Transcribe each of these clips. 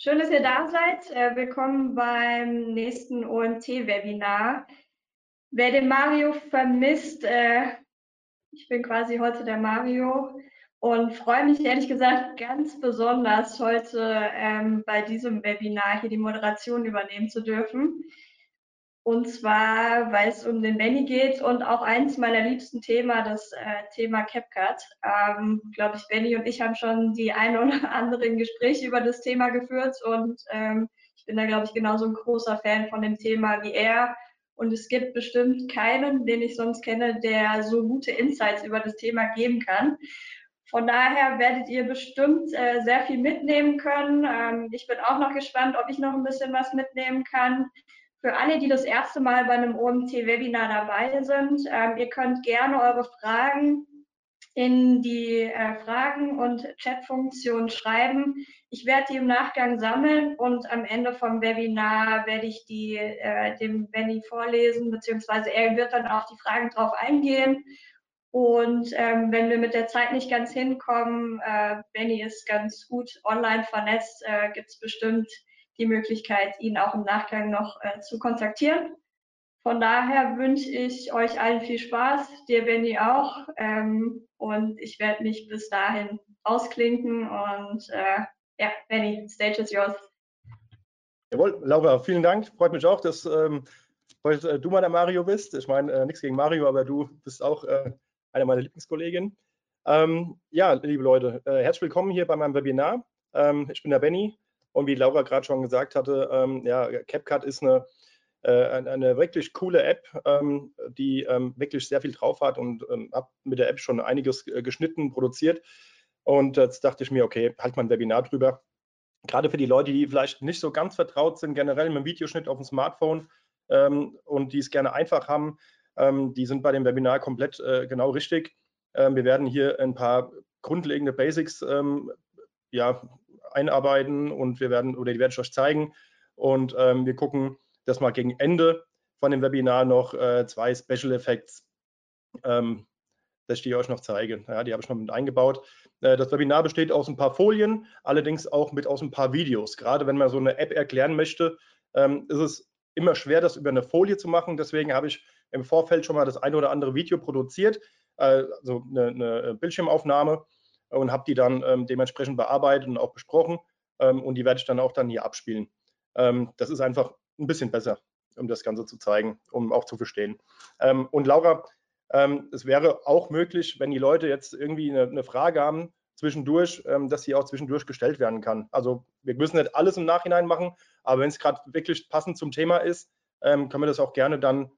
Schön, dass ihr da seid. Äh, willkommen beim nächsten OMT-Webinar. Wer den Mario vermisst, äh, ich bin quasi heute der Mario und freue mich ehrlich gesagt ganz besonders, heute ähm, bei diesem Webinar hier die Moderation übernehmen zu dürfen. Und zwar, weil es um den Benny geht und auch eins meiner liebsten Themen, das äh, Thema CapCut. Ähm, Glaube ich, Benny und ich haben schon die ein oder anderen Gespräche über das Thema geführt und ähm, ich bin da, glaube ich, genauso ein großer Fan von dem Thema wie er. Und es gibt bestimmt keinen, den ich sonst kenne, der so gute Insights über das Thema geben kann. Von daher werdet ihr bestimmt äh, sehr viel mitnehmen können. Ähm, ich bin auch noch gespannt, ob ich noch ein bisschen was mitnehmen kann. Für alle, die das erste Mal bei einem OMT-Webinar dabei sind, ähm, ihr könnt gerne eure Fragen in die äh, Fragen- und Chatfunktion schreiben. Ich werde die im Nachgang sammeln und am Ende vom Webinar werde ich die äh, dem Benny vorlesen, beziehungsweise er wird dann auf die Fragen drauf eingehen. Und ähm, wenn wir mit der Zeit nicht ganz hinkommen, äh, Benny ist ganz gut online vernetzt, äh, gibt es bestimmt die Möglichkeit, ihn auch im Nachgang noch äh, zu kontaktieren. Von daher wünsche ich euch allen viel Spaß, dir Benny auch. Ähm, und ich werde mich bis dahin ausklinken. Und äh, ja, Benny, stage is yours. Jawohl, Laura, vielen Dank. Freut mich auch, dass ähm, heute äh, du mal der Mario bist. Ich meine, äh, nichts gegen Mario, aber du bist auch äh, eine meiner Lieblingskolleginnen. Ähm, ja, liebe Leute, äh, herzlich willkommen hier bei meinem Webinar. Ähm, ich bin der Benny und wie Laura gerade schon gesagt hatte, ähm, ja, CapCut ist eine, äh, eine wirklich coole App, ähm, die ähm, wirklich sehr viel drauf hat und ähm, habe mit der App schon einiges äh, geschnitten, produziert. Und jetzt dachte ich mir, okay, halt mal ein Webinar drüber. Gerade für die Leute, die vielleicht nicht so ganz vertraut sind, generell mit dem Videoschnitt auf dem Smartphone ähm, und die es gerne einfach haben, ähm, die sind bei dem Webinar komplett äh, genau richtig. wir werden hier ein paar grundlegende Basics ja, einarbeiten und wir werden, oder die werde ich euch zeigen. Und ähm, wir gucken, dass mal gegen Ende von dem Webinar noch äh, zwei Special Effects, ähm, dass ich die euch noch zeige. Ja, die habe ich noch mit eingebaut. Äh, das Webinar besteht aus ein paar Folien, allerdings auch mit aus ein paar Videos. Gerade wenn man so eine App erklären möchte, ähm, ist es immer schwer, das über eine Folie zu machen. Deswegen habe ich im Vorfeld schon mal das eine oder andere Video produziert, äh, also eine, eine Bildschirmaufnahme und habe die dann ähm, dementsprechend bearbeitet und auch besprochen ähm, und die werde ich dann auch dann hier abspielen. Ähm, das ist einfach ein bisschen besser, um das Ganze zu zeigen, um auch zu verstehen. Ähm, und Laura, ähm, es wäre auch möglich, wenn die Leute jetzt irgendwie eine, eine Frage haben zwischendurch, ähm, dass sie auch zwischendurch gestellt werden kann. Also wir müssen nicht alles im Nachhinein machen, aber wenn es gerade wirklich passend zum Thema ist, können wir das auch gerne dann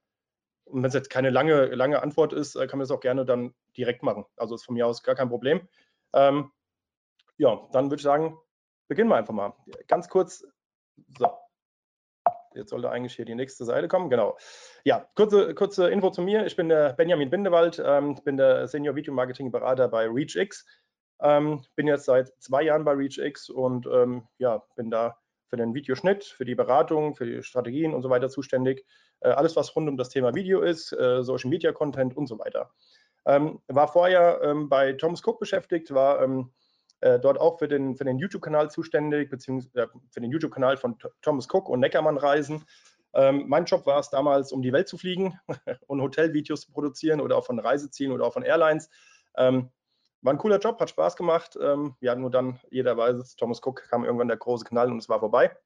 und wenn es jetzt keine lange, lange Antwort ist, äh, kann man das auch gerne dann direkt machen. Also ist von mir aus gar kein Problem. Ähm, ja, dann würde ich sagen, beginnen wir einfach mal. Ganz kurz, so, jetzt sollte eigentlich hier die nächste Seite kommen, genau. Ja, kurze, kurze Info zu mir. Ich bin der Benjamin Bindewald, ähm, bin der Senior Video Marketing Berater bei ReachX. Ähm, bin jetzt seit zwei Jahren bei ReachX und ähm, ja, bin da für den Videoschnitt, für die Beratung, für die Strategien und so weiter zuständig. Äh, alles, was rund um das Thema Video ist, äh, Social Media Content und so weiter. Ähm, war vorher ähm, bei Thomas Cook beschäftigt, war ähm, äh, dort auch für den, für den YouTube-Kanal zuständig, beziehungsweise äh, für den YouTube-Kanal von Thomas Cook und Neckermann Reisen. Ähm, mein Job war es damals, um die Welt zu fliegen und Hotelvideos zu produzieren oder auch von Reisezielen oder auch von Airlines. Ähm, war ein cooler Job, hat Spaß gemacht. Ähm, ja, nur dann, jeder weiß es, Thomas Cook kam irgendwann der große Knall und es war vorbei.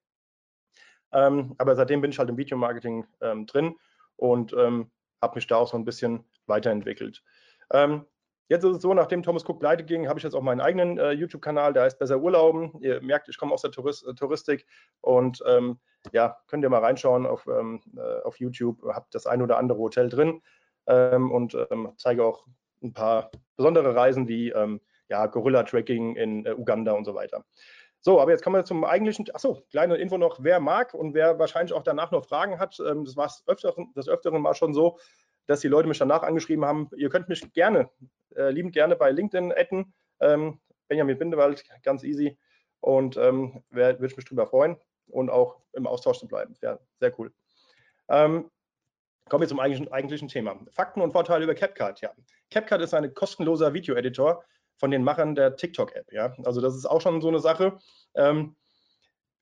aber seitdem bin ich halt im Videomarketing drin und habe mich da auch so ein bisschen weiterentwickelt. Ähm, jetzt ist es so, nachdem Thomas Cook pleite ging, habe ich jetzt auch meinen eigenen äh, YouTube-Kanal, der heißt Besser Urlauben. Ihr merkt, ich komme aus der Tourist, äh, Touristik und ähm, ja, könnt ihr mal reinschauen auf, ähm, äh, auf YouTube. Habe das ein oder andere Hotel drin ähm, und ähm, zeige auch ein paar besondere Reisen wie ähm, ja, Gorilla-Tracking in äh, Uganda und so weiter. So, aber jetzt kommen wir zum eigentlichen, achso, kleine Info noch, wer mag und wer wahrscheinlich auch danach noch Fragen hat, das war öfteren, das Öfteren mal schon so, dass die Leute mich danach angeschrieben haben, ihr könnt mich gerne, äh, liebend gerne bei LinkedIn adden. Ähm, Benjamin Bindewald, ganz easy. Und ähm, würde ich mich darüber freuen und auch im Austausch zu bleiben. Wäre sehr cool. Ähm, kommen wir zum eigentlichen, eigentlichen, Thema. Fakten und Vorteile über CapCut. Ja. CapCut ist ein kostenloser Video-Editor von den Machern der TikTok-App. Ja. Also das ist auch schon so eine Sache. Ähm,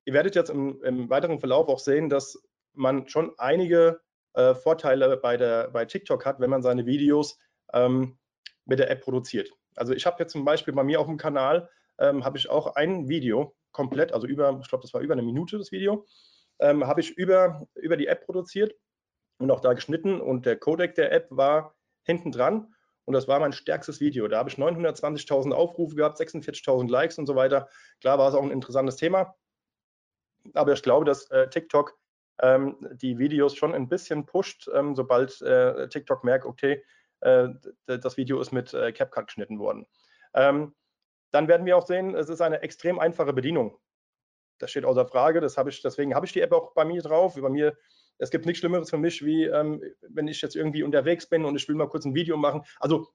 ihr werdet jetzt im, im, weiteren Verlauf auch sehen, dass man schon einige äh, Vorteile bei, der, bei TikTok hat, wenn man seine Videos ähm, mit der App produziert. Also ich habe jetzt zum Beispiel bei mir auf dem Kanal, ähm, habe ich auch ein Video komplett, also über, ich glaube, das war über eine Minute das Video, ähm, habe ich über, über die App produziert und auch da geschnitten und der Codec der App war hinten dran und das war mein stärkstes Video. Da habe ich 920.000 Aufrufe gehabt, 46.000 Likes und so weiter. Klar war es auch ein interessantes Thema, aber ich glaube, dass äh, TikTok ähm, die Videos schon ein bisschen pusht, ähm, sobald äh, TikTok merkt, okay, äh, das Video ist mit äh, CapCut geschnitten worden. Ähm, dann werden wir auch sehen, es ist eine extrem einfache Bedienung. Das steht außer Frage. Das habe ich, deswegen habe ich die App auch bei mir drauf. Bei mir, es gibt nichts Schlimmeres für mich, wie ähm, wenn ich jetzt irgendwie unterwegs bin und ich will mal kurz ein Video machen. Also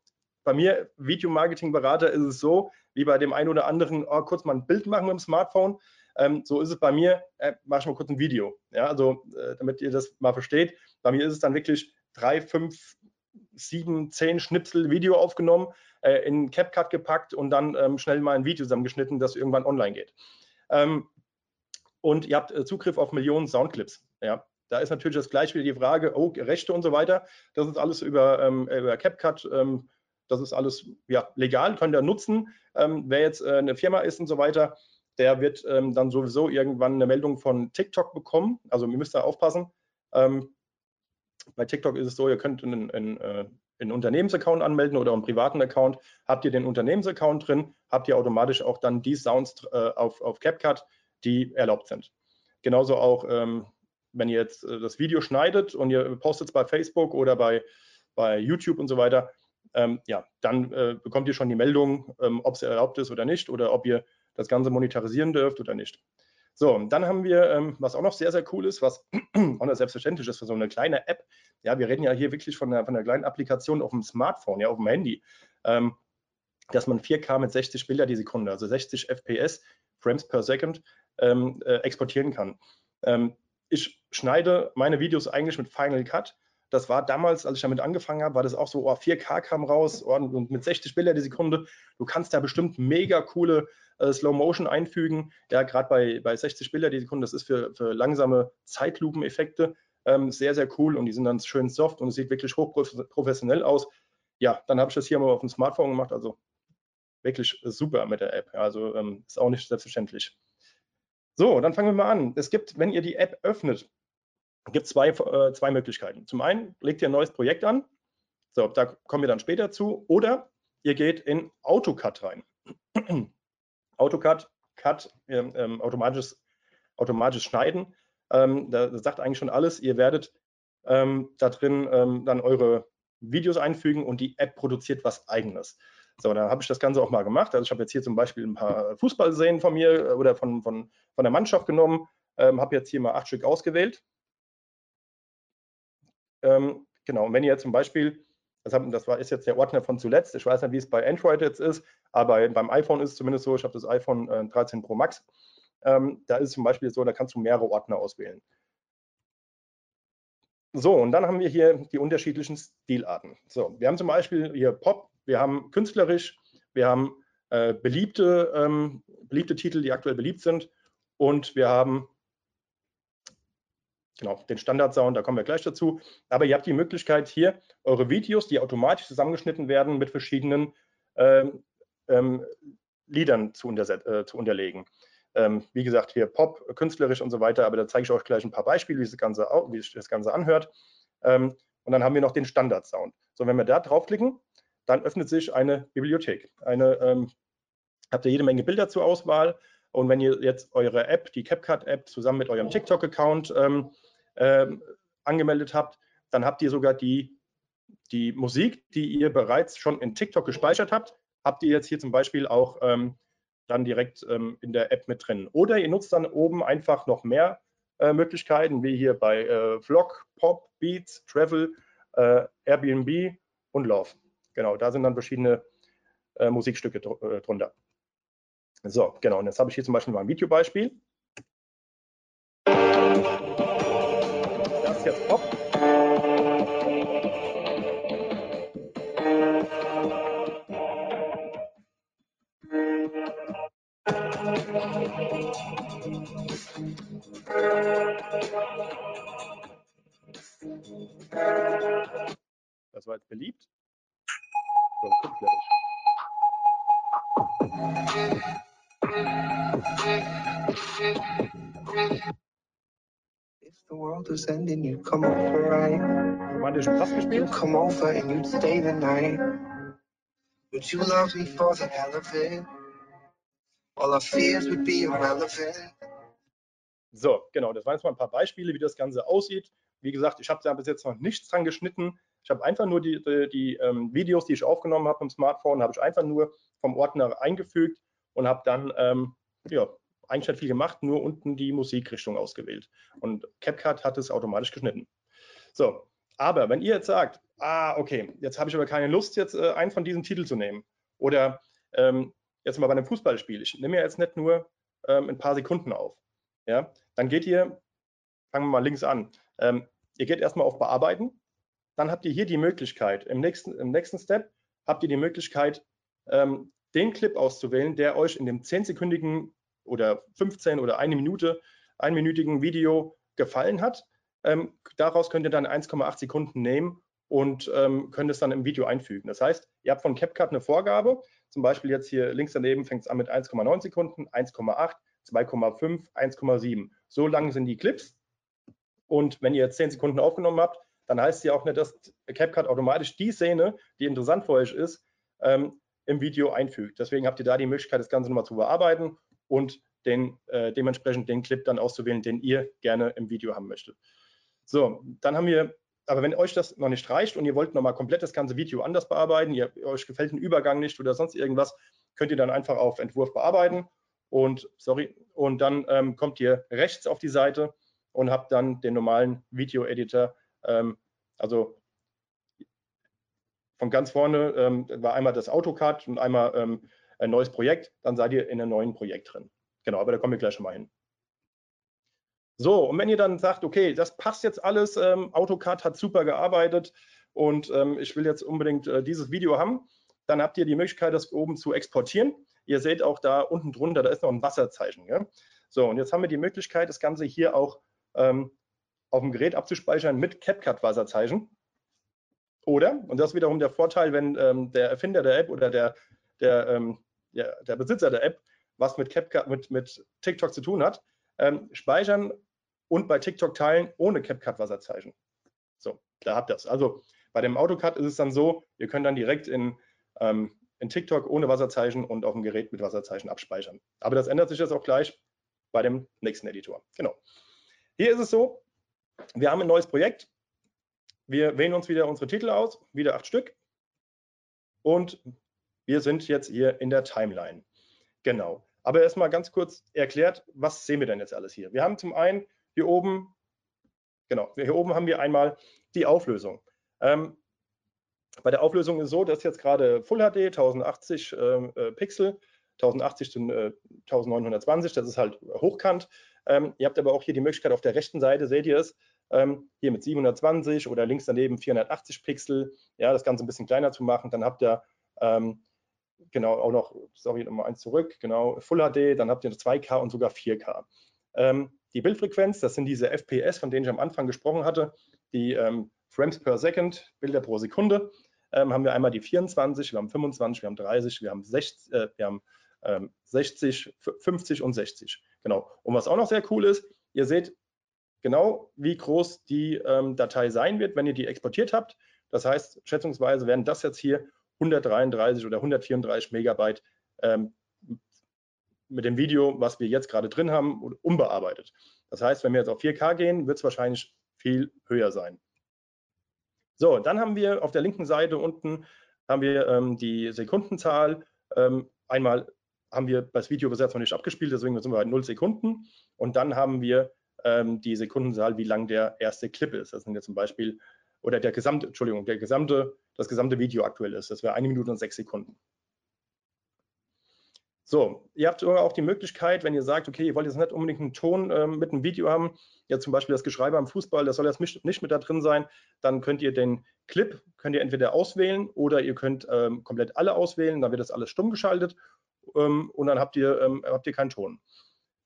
bei mir, Videomarketing-Berater, ist es so, wie bei dem einen oder anderen, oh, kurz mal ein Bild machen mit dem Smartphone. Ähm, so ist es bei mir, äh, mache ich mal kurz ein Video. Ja, also äh, damit ihr das mal versteht. Bei mir ist es dann wirklich drei, fünf, sieben, zehn Schnipsel Video aufgenommen, äh, in CapCut gepackt und dann ähm, schnell mal ein Video zusammengeschnitten, das irgendwann online geht. Ähm, und ihr habt äh, Zugriff auf Millionen Soundclips. Ja, da ist natürlich das gleich wieder die Frage, oh, Rechte und so weiter. Das ist alles über, ähm, über CapCut. Ähm, das ist alles ja, legal, könnt ihr nutzen. Ähm, wer jetzt äh, eine Firma ist und so weiter, der wird ähm, dann sowieso irgendwann eine Meldung von TikTok bekommen. Also ihr müsst da aufpassen. Ähm, bei TikTok ist es so, ihr könnt einen, einen, äh, einen Unternehmensaccount anmelden oder einen privaten Account. Habt ihr den Unternehmensaccount drin, habt ihr automatisch auch dann die Sounds äh, auf, auf CapCut, die erlaubt sind. Genauso auch, ähm, wenn ihr jetzt äh, das Video schneidet und ihr postet es bei Facebook oder bei, bei YouTube und so weiter, ähm, ja, dann äh, bekommt ihr schon die Meldung, ähm, ob es erlaubt ist oder nicht oder ob ihr das Ganze monetarisieren dürft oder nicht. So, dann haben wir, ähm, was auch noch sehr, sehr cool ist, was auch noch selbstverständlich ist für so eine kleine App. Ja, wir reden ja hier wirklich von einer, von einer kleinen Applikation auf dem Smartphone, ja, auf dem Handy, ähm, dass man 4K mit 60 Bilder die Sekunde, also 60 FPS, Frames per Second, ähm, äh, exportieren kann. Ähm, ich schneide meine Videos eigentlich mit Final Cut das war damals, als ich damit angefangen habe, war das auch so, oh, 4K kam raus oh, und mit 60 Bilder die Sekunde. Du kannst da bestimmt mega coole äh, Slow Motion einfügen. Ja, gerade bei, bei 60 Bilder die Sekunde, das ist für, für langsame Zeitlupeneffekte ähm, sehr, sehr cool und die sind dann schön soft und es sieht wirklich hochprofessionell aus. Ja, dann habe ich das hier mal auf dem Smartphone gemacht, also wirklich super mit der App. Also ähm, ist auch nicht selbstverständlich. So, dann fangen wir mal an. Es gibt, wenn ihr die App öffnet, gibt es zwei, äh, zwei Möglichkeiten. Zum einen legt ihr ein neues Projekt an, so, da kommen wir dann später zu, oder ihr geht in AutoCAD rein. AutoCAD, Cut, ähm, ähm, automatisches, automatisches Schneiden, ähm, da, das sagt eigentlich schon alles. Ihr werdet ähm, da drin ähm, dann eure Videos einfügen und die App produziert was eigenes. So, dann habe ich das Ganze auch mal gemacht. Also ich habe jetzt hier zum Beispiel ein paar Fußballszenen von mir äh, oder von, von, von der Mannschaft genommen, ähm, habe jetzt hier mal acht Stück ausgewählt ähm, genau, und wenn ihr zum Beispiel, das, haben, das war, ist jetzt der Ordner von zuletzt, ich weiß nicht, wie es bei Android jetzt ist, aber beim iPhone ist es zumindest so, ich habe das iPhone äh, 13 Pro Max, ähm, da ist es zum Beispiel so, da kannst du mehrere Ordner auswählen. So, und dann haben wir hier die unterschiedlichen Stilarten. So, wir haben zum Beispiel hier Pop, wir haben künstlerisch, wir haben äh, beliebte, ähm, beliebte Titel, die aktuell beliebt sind und wir haben genau, den Standard-Sound, da kommen wir gleich dazu. Aber ihr habt die Möglichkeit hier eure Videos, die automatisch zusammengeschnitten werden, mit verschiedenen ähm, ähm, Liedern zu, äh, zu unterlegen. Ähm, wie gesagt, hier Pop, künstlerisch und so weiter, aber da zeige ich euch gleich ein paar Beispiele, wie, das Ganze, wie sich das Ganze anhört. Ähm, und dann haben wir noch den Standard-Sound. So, wenn wir da draufklicken, dann öffnet sich eine Bibliothek. Eine, ähm, habt ihr jede Menge Bilder zur Auswahl. Und wenn ihr jetzt eure App, die CapCut-App, zusammen mit eurem TikTok-Account ähm, ähm, angemeldet habt, dann habt ihr sogar die, die Musik, die ihr bereits schon in TikTok gespeichert habt, habt ihr jetzt hier zum Beispiel auch ähm, dann direkt ähm, in der App mit drin. Oder ihr nutzt dann oben einfach noch mehr äh, Möglichkeiten, wie hier bei äh, Vlog, Pop, Beats, Travel, äh, Airbnb und Love. Genau, da sind dann verschiedene äh, Musikstücke dr äh, drunter. So, genau, und jetzt habe ich hier zum Beispiel mal ein Videobeispiel. jetzt Pop. Das war jetzt beliebt. So, guck gleich. The world was ending, you'd come over, right? Gespielt. come over and you'd stay the night. Would you love me for the hell of it? All our fears would be irrelevant. So, genau, das waren jetzt mal ein paar Beispiele, wie das Ganze aussieht. Wie gesagt, ich habe da bis jetzt noch nichts dran geschnitten. Ich habe einfach nur die, die, die ähm, Videos, die ich aufgenommen habe im Smartphone, habe ich einfach nur vom Ordner eingefügt und habe dann, ähm, ja, eigentlich nicht viel gemacht, nur unten die Musikrichtung ausgewählt. Und CapCut hat es automatisch geschnitten. So, aber wenn ihr jetzt sagt, ah, okay, jetzt habe ich aber keine Lust, jetzt äh, einen von diesen Titeln zu nehmen. Oder ähm, jetzt mal bei einem Fußballspiel, ich nehme ja jetzt nicht nur ähm, ein paar Sekunden auf. Ja, dann geht ihr, fangen wir mal links an, ähm, ihr geht erstmal auf Bearbeiten, dann habt ihr hier die Möglichkeit, im nächsten, im nächsten Step habt ihr die Möglichkeit, ähm, den Clip auszuwählen, der euch in dem 10-sekündigen oder 15 oder eine Minute, einminütigen Video gefallen hat. Ähm, daraus könnt ihr dann 1,8 Sekunden nehmen und ähm, könnt es dann im Video einfügen. Das heißt, ihr habt von CapCut eine Vorgabe, zum Beispiel jetzt hier links daneben fängt es an mit 1,9 Sekunden, 1,8, 2,5, 1,7. So lang sind die Clips. Und wenn ihr jetzt 10 Sekunden aufgenommen habt, dann heißt es ja auch nicht, dass CapCut automatisch die Szene, die interessant für euch ist, ähm, im Video einfügt. Deswegen habt ihr da die Möglichkeit, das Ganze nochmal zu bearbeiten und den, äh, dementsprechend den Clip dann auszuwählen, den ihr gerne im Video haben möchtet. So, dann haben wir, aber wenn euch das noch nicht reicht und ihr wollt nochmal komplett das ganze Video anders bearbeiten, ihr, euch gefällt ein Übergang nicht oder sonst irgendwas, könnt ihr dann einfach auf Entwurf bearbeiten und, sorry, und dann ähm, kommt ihr rechts auf die Seite und habt dann den normalen Video-Editor, ähm, also von ganz vorne ähm, war einmal das AutoCAD und einmal ähm, ein neues Projekt, dann seid ihr in einem neuen Projekt drin. Genau, aber da kommen wir gleich schon mal hin. So, und wenn ihr dann sagt, okay, das passt jetzt alles, ähm, AutoCAD hat super gearbeitet und ähm, ich will jetzt unbedingt äh, dieses Video haben, dann habt ihr die Möglichkeit, das oben zu exportieren. Ihr seht auch da unten drunter, da ist noch ein Wasserzeichen. Ja? So, und jetzt haben wir die Möglichkeit, das Ganze hier auch ähm, auf dem Gerät abzuspeichern mit CapCut-Wasserzeichen. Oder, und das ist wiederum der Vorteil, wenn ähm, der Erfinder der App oder der, der, ähm, der, der, Besitzer der App was mit CapCut, mit, mit TikTok zu tun hat, ähm, speichern und bei TikTok teilen ohne CapCut-Wasserzeichen. So, da habt ihr es. Also bei dem AutoCAD ist es dann so, ihr könnt dann direkt in, ähm, in TikTok ohne Wasserzeichen und auf dem Gerät mit Wasserzeichen abspeichern. Aber das ändert sich jetzt auch gleich bei dem nächsten Editor. Genau. Hier ist es so, wir haben ein neues Projekt. Wir wählen uns wieder unsere Titel aus, wieder acht Stück. Und wir sind jetzt hier in der Timeline. Genau. Aber erstmal ganz kurz erklärt, was sehen wir denn jetzt alles hier? Wir haben zum einen hier oben, genau, hier oben haben wir einmal die Auflösung. Ähm, bei der Auflösung ist es so, dass jetzt gerade Full HD 1080 äh, Pixel, 1080 zu äh, 1920, das ist halt hochkant. Ähm, ihr habt aber auch hier die Möglichkeit, auf der rechten Seite seht ihr es, ähm, hier mit 720 oder links daneben 480 Pixel, ja, das Ganze ein bisschen kleiner zu machen. Dann habt ihr ähm, genau auch noch, sorry, nochmal eins zurück, genau, Full HD, dann habt ihr 2K und sogar 4K. Ähm, die Bildfrequenz, das sind diese FPS, von denen ich am Anfang gesprochen hatte, die ähm, Frames per Second, Bilder pro Sekunde, ähm, haben wir einmal die 24, wir haben 25, wir haben 30, wir haben 60, äh, wir haben ähm, 60, 50 und 60. Genau. Und was auch noch sehr cool ist, ihr seht genau, wie groß die ähm, Datei sein wird, wenn ihr die exportiert habt. Das heißt, schätzungsweise werden das jetzt hier 133 oder 134 Megabyte ähm, mit dem Video, was wir jetzt gerade drin haben, unbearbeitet. Das heißt, wenn wir jetzt auf 4K gehen, wird es wahrscheinlich viel höher sein. So, dann haben wir auf der linken Seite unten haben wir ähm, die Sekundenzahl. Ähm, einmal haben wir das Video bis jetzt noch nicht abgespielt, deswegen sind wir bei 0 Sekunden. Und dann haben wir ähm, die Sekundenzahl, wie lang der erste Clip ist. Das sind jetzt zum Beispiel, oder der gesamte, Entschuldigung, der gesamte, das gesamte Video aktuell ist. Das wäre eine Minute und sechs Sekunden. So, ihr habt auch die Möglichkeit, wenn ihr sagt, okay, ihr wollt jetzt nicht unbedingt einen Ton ähm, mit einem Video haben, ja zum Beispiel das Geschreibe am Fußball, das soll jetzt nicht mit da drin sein, dann könnt ihr den Clip, könnt ihr entweder auswählen oder ihr könnt ähm, komplett alle auswählen, dann wird das alles stumm geschaltet ähm, und dann habt ihr, ähm, habt ihr keinen Ton.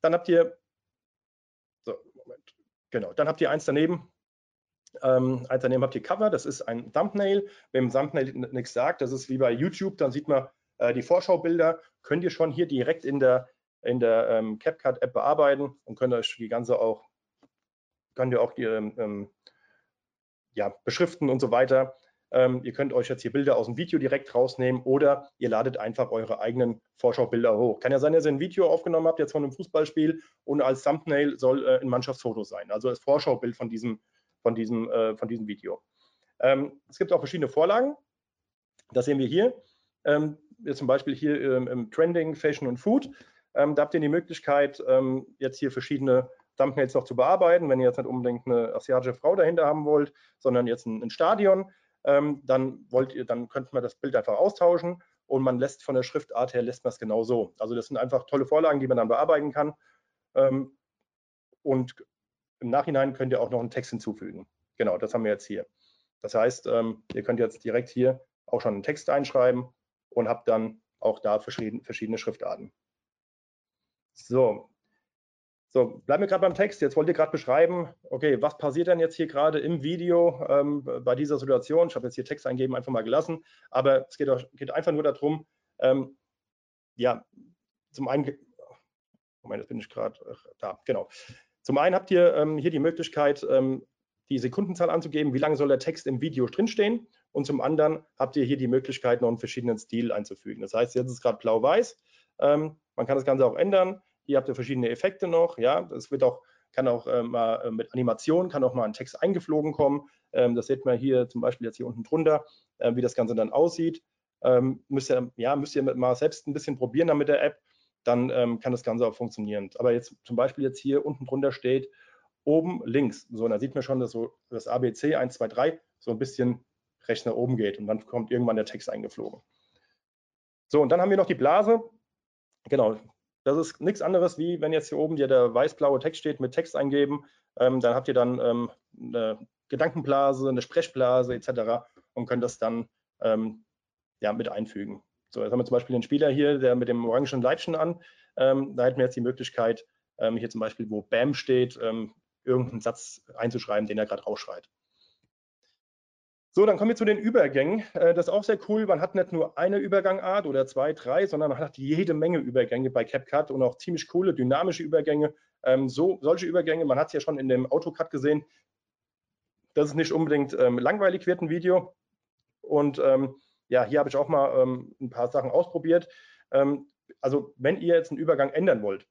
Dann habt ihr, so, Moment, genau, dann habt ihr eins daneben, Ähm, als daneben habt ihr Cover, das ist ein Thumbnail. Wenn ein Thumbnail nichts sagt, das ist wie bei YouTube, dann sieht man äh, die Vorschaubilder, könnt ihr schon hier direkt in der, in der ähm, CapCut-App bearbeiten und könnt euch die ganze auch, könnt ihr auch die, ähm, ja, beschriften und so weiter. Ähm, ihr könnt euch jetzt hier Bilder aus dem Video direkt rausnehmen oder ihr ladet einfach eure eigenen Vorschaubilder hoch. Kann ja sein, dass ihr ein Video aufgenommen habt jetzt von einem Fußballspiel und als Thumbnail soll äh, ein Mannschaftsfoto sein, also das Vorschaubild von diesem, von diesem, äh, von diesem Video. Ähm, es gibt auch verschiedene Vorlagen. Das sehen wir hier. Ähm, zum Beispiel hier ähm, im Trending, Fashion und Food. Ähm, da habt ihr die Möglichkeit, ähm, jetzt hier verschiedene Thumbnails noch zu bearbeiten. Wenn ihr jetzt nicht unbedingt eine asiatische Frau dahinter haben wollt, sondern jetzt ein, ein Stadion, ähm, dann wollt ihr, dann könnte man das Bild einfach austauschen und man lässt von der Schriftart her lässt man es genau so. Also das sind einfach tolle Vorlagen, die man dann bearbeiten kann. Und im Nachhinein könnt ihr auch noch einen Text hinzufügen. Genau, das haben wir jetzt hier. Das heißt, ähm, ihr könnt jetzt direkt hier auch schon einen Text einschreiben und habt dann auch da verschiedene, verschiedene Schriftarten. So, so, bleiben wir gerade beim Text. Jetzt wollt ihr gerade beschreiben, okay, was passiert denn jetzt hier gerade im Video ähm, bei dieser Situation? Ich habe jetzt hier Text eingeben, einfach mal gelassen, aber es geht, auch, geht einfach nur darum, ähm, ja, zum einen, Moment, jetzt bin ich gerade da, genau. Zum einen habt ihr ähm, hier die Möglichkeit, ähm, die Sekundenzahl anzugeben, wie lange soll der Text im Video drinstehen und zum anderen habt ihr hier die Möglichkeit, noch einen verschiedenen Stil einzufügen. Das heißt, jetzt ist es gerade blau-weiß. Ähm, man kann das Ganze auch ändern. Hier habt ihr verschiedene Effekte noch. Ja, das wird auch, kann auch äh, mal äh, mit Animation, kann auch mal ein Text eingeflogen kommen. Ähm, das sieht man hier zum Beispiel jetzt hier unten drunter, äh, wie das Ganze dann aussieht. Ähm, müsst ihr, ja, müsst ihr mal selbst ein bisschen probieren dann mit der App, dann ähm, kann das Ganze auch funktionieren. Aber jetzt zum Beispiel jetzt hier unten drunter steht, oben links. So, und da sieht man schon, dass so das ABC 1, 2, 3 so ein bisschen rechts nach oben geht und dann kommt irgendwann der Text eingeflogen. So, und dann haben wir noch die Blase. Genau, das ist nichts anderes, wie wenn jetzt hier oben dir der weiß-blaue Text steht mit Text eingeben, ähm, dann habt ihr dann ähm, eine Gedankenblase, eine Sprechblase etc. und könnt das dann ähm, ja, mit einfügen. So, jetzt haben wir zum Beispiel den Spieler hier, der mit dem orangen Leitchen an. Ähm, da hätten wir jetzt die Möglichkeit, ähm, hier zum Beispiel, wo BAM steht, ähm, irgendeinen Satz einzuschreiben, den er gerade rausschreit. So, dann kommen wir zu den Übergängen. Äh, das ist auch sehr cool. Man hat nicht nur eine Übergangart oder zwei, drei, sondern man hat jede Menge Übergänge bei CapCut und auch ziemlich coole, dynamische Übergänge. Ähm, so, solche Übergänge, man hat es ja schon in dem AutoCut gesehen, dass es nicht unbedingt ähm, langweilig wird, ein Video. Und ähm, ja, hier habe ich auch mal ähm, ein paar Sachen ausprobiert. Ähm, also wenn ihr jetzt einen Übergang ändern wollt,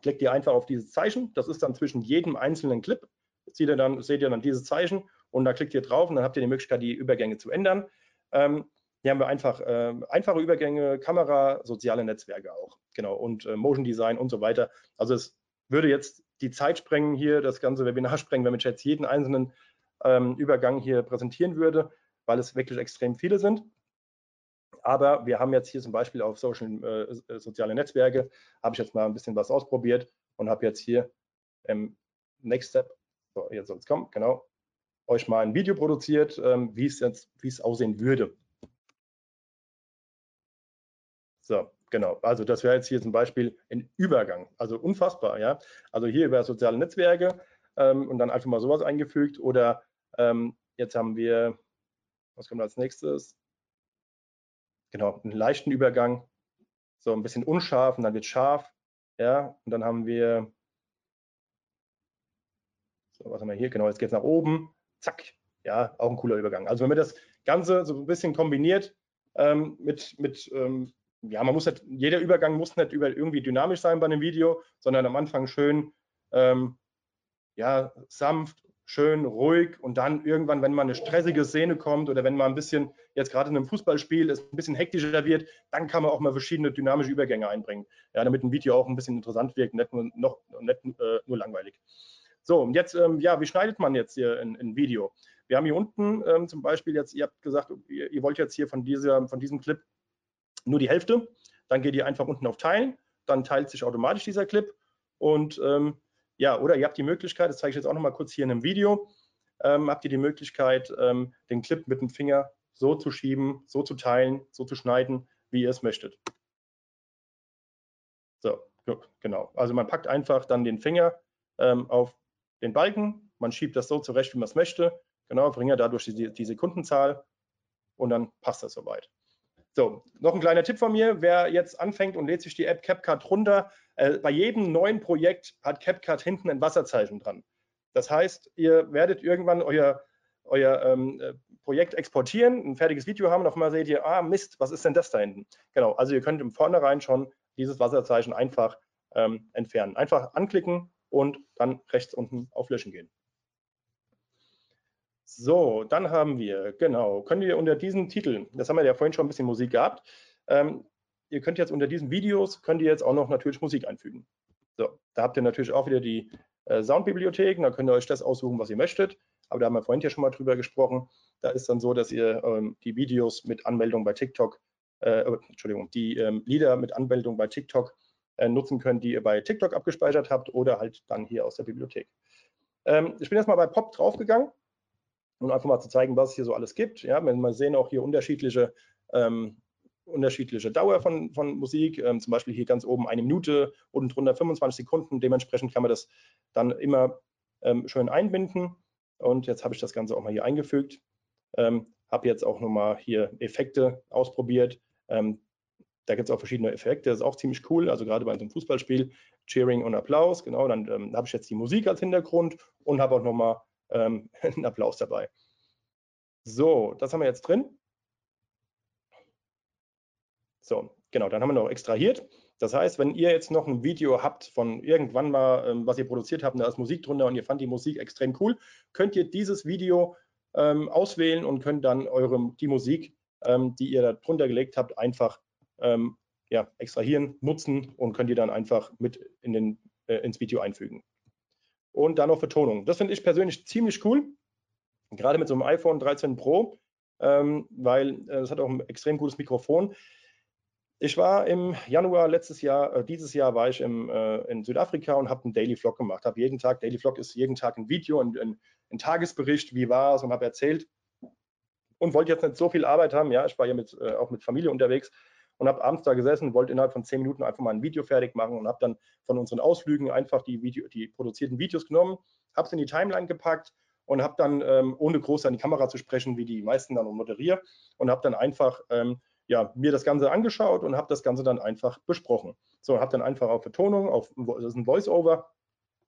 klickt ihr einfach auf dieses Zeichen. Das ist dann zwischen jedem einzelnen Clip. Seht ihr dann, seht ihr dann dieses Zeichen und da klickt ihr drauf und dann habt ihr die Möglichkeit, die Übergänge zu ändern. Ähm, hier haben wir einfach äh, einfache Übergänge, Kamera, soziale Netzwerke auch, genau, und äh, Motion Design und so weiter. Also es würde jetzt die Zeit sprengen hier, das ganze Webinar sprengen, wenn ich jetzt jeden einzelnen ähm, Übergang hier präsentieren würde, weil es wirklich extrem viele sind. Aber wir haben jetzt hier zum Beispiel auf Social, äh, soziale Netzwerke, habe ich jetzt mal ein bisschen was ausprobiert und habe jetzt hier im Next Step, so jetzt soll es kommen, genau, euch mal ein Video produziert, ähm, wie es jetzt, wie es aussehen würde. So, genau. Also das wäre jetzt hier zum Beispiel ein Übergang. Also unfassbar, ja. Also hier über soziale Netzwerke ähm, und dann einfach mal sowas eingefügt. Oder ähm, jetzt haben wir, was kommt als nächstes? Genau, einen leichten Übergang. So ein bisschen unscharf und dann wird scharf. Ja, und dann haben wir, so, was haben wir hier? Genau, jetzt geht es nach oben zack, ja, auch ein cooler Übergang. Also wenn man das Ganze so ein bisschen kombiniert ähm, mit, mit ähm, ja, man muss nicht, jeder Übergang muss nicht über, irgendwie dynamisch sein bei einem Video, sondern am Anfang schön, ähm, ja, sanft, schön, ruhig und dann irgendwann, wenn mal eine stressige Szene kommt oder wenn mal ein bisschen, jetzt gerade in einem Fußballspiel, es ein bisschen hektischer wird, dann kann man auch mal verschiedene dynamische Übergänge einbringen, ja, damit ein Video auch ein bisschen interessant wirkt, nicht nur, noch, nicht, äh, nur langweilig. So, und jetzt, ähm, ja, wie schneidet man jetzt hier ein, Video? Wir haben hier unten ähm, zum Beispiel jetzt, ihr habt gesagt, ihr, ihr, wollt jetzt hier von, dieser, von diesem Clip nur die Hälfte. Dann geht ihr einfach unten auf Teilen, dann teilt sich automatisch dieser Clip. Und ähm, ja, oder ihr habt die Möglichkeit, das zeige ich jetzt auch noch mal kurz hier in einem Video, ähm, habt ihr die Möglichkeit, ähm, den Clip mit dem Finger so zu schieben, so zu teilen, so zu schneiden, wie ihr es möchtet. So, genau. Also man packt einfach dann den Finger ähm, auf den Balken man schiebt das so zurecht, wie man es möchte. Genau, verringert dadurch die, die Sekundenzahl und dann passt das soweit. So, noch ein kleiner Tipp von mir, wer jetzt anfängt und lädt sich die App CapCut runter, äh, bei jedem neuen Projekt hat CapCut hinten ein Wasserzeichen dran. Das heißt, ihr werdet irgendwann euer, euer ähm, äh, Projekt exportieren, ein fertiges Video haben und auf einmal seht ihr, ah Mist, was ist denn das da hinten? Genau, also ihr könnt im Vornherein schon dieses Wasserzeichen einfach ähm, entfernen. Einfach anklicken und dann rechts unten auf Löschen gehen. So, dann haben wir, genau, könnt ihr unter diesen Titeln, das haben wir ja vorhin schon ein bisschen Musik gehabt, ähm, ihr könnt jetzt unter diesen Videos, könnt ihr jetzt auch noch natürlich Musik einfügen. So, da habt ihr natürlich auch wieder die äh, Soundbibliotheken, da könnt ihr euch das aussuchen, was ihr möchtet. Aber da haben wir vorhin ja schon mal drüber gesprochen. Da ist dann so, dass ihr ähm, die Videos mit Anmeldung bei TikTok, äh, Entschuldigung, die ähm, Lieder mit Anmeldung bei TikTok äh, nutzen könnt, die ihr bei TikTok abgespeichert habt oder halt dann hier aus der Bibliothek. Ähm, ich bin jetzt mal bei Pop draufgegangen, um einfach mal zu zeigen, was es hier so alles gibt. Ja, wir sehen auch hier unterschiedliche ähm, unterschiedliche Dauer von, von Musik, ähm, zum Beispiel hier ganz oben eine Minute, unten drunter 25 Sekunden. Dementsprechend kann man das dann immer ähm, schön einbinden. Und jetzt habe ich das Ganze auch mal hier eingefügt. Ähm, habe jetzt auch nochmal hier Effekte ausprobiert. Ähm, da gibt es auch verschiedene Effekte, das ist auch ziemlich cool. Also gerade bei so einem Fußballspiel, Cheering und Applaus. Genau, dann ähm, habe ich jetzt die Musik als Hintergrund und habe auch nochmal ähm, einen Applaus dabei. So, das haben wir jetzt drin. So, genau, dann haben wir noch extrahiert. Das heißt, wenn ihr jetzt noch ein Video habt von irgendwann mal, ähm, was ihr produziert habt, da ist Musik drunter und ihr fand die Musik extrem cool, könnt ihr dieses Video ähm, auswählen und könnt dann eure, die Musik, ähm, die ihr da drunter gelegt habt, einfach ähm, ja, extrahieren, nutzen und könnt ihr dann einfach mit in den, äh, ins Video einfügen. Und dann noch Vertonung. Das finde ich persönlich ziemlich cool, gerade mit so einem iPhone 13 Pro, ähm, weil es äh, hat auch ein extrem gutes Mikrofon. Ich war im Januar letztes Jahr, äh, dieses Jahr war ich im, äh, in Südafrika und habe einen Daily Vlog gemacht. Habe jeden Tag, Daily Vlog ist jeden Tag ein Video, ein, ein, ein Tagesbericht, wie war es und habe erzählt. Und wollte jetzt nicht so viel Arbeit haben. Ja, ich war ja mit, äh, auch mit Familie unterwegs und habe abends da gesessen, wollte innerhalb von zehn Minuten einfach mal ein Video fertig machen und habe dann von unseren Ausflügen einfach die, Video, die produzierten Videos genommen, habe es in die Timeline gepackt und habe dann, ähm, ohne groß an die Kamera zu sprechen, wie die meisten dann moderiere, und habe dann einfach ähm, ja, mir das Ganze angeschaut und habe das Ganze dann einfach besprochen. So, habe dann einfach auf Betonung, auf das ist ein Voice-Over,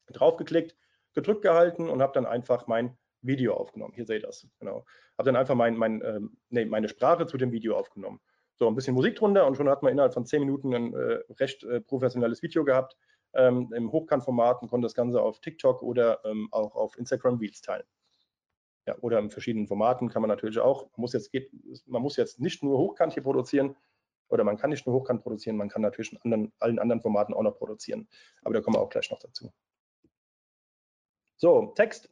draufgeklickt, gedrückt gehalten und habe dann einfach mein Video aufgenommen. Hier seht ihr das, genau. Habe dann einfach mein, mein, ähm, nee, meine Sprache zu dem Video aufgenommen. So, ein bisschen Musik drunter und schon hat man innerhalb von zehn Minuten ein äh, recht äh, professionelles Video gehabt ähm, im Hochkantformat und konnte das Ganze auf TikTok oder ähm, auch auf Instagram Reels teilen ja, oder in verschiedenen Formaten kann man natürlich auch, man muss jetzt, geht, man muss jetzt nicht nur hochkant hier produzieren oder man kann nicht nur hochkant produzieren, man kann natürlich in anderen, allen anderen Formaten auch noch produzieren. Aber da kommen wir auch gleich noch dazu. So, Text.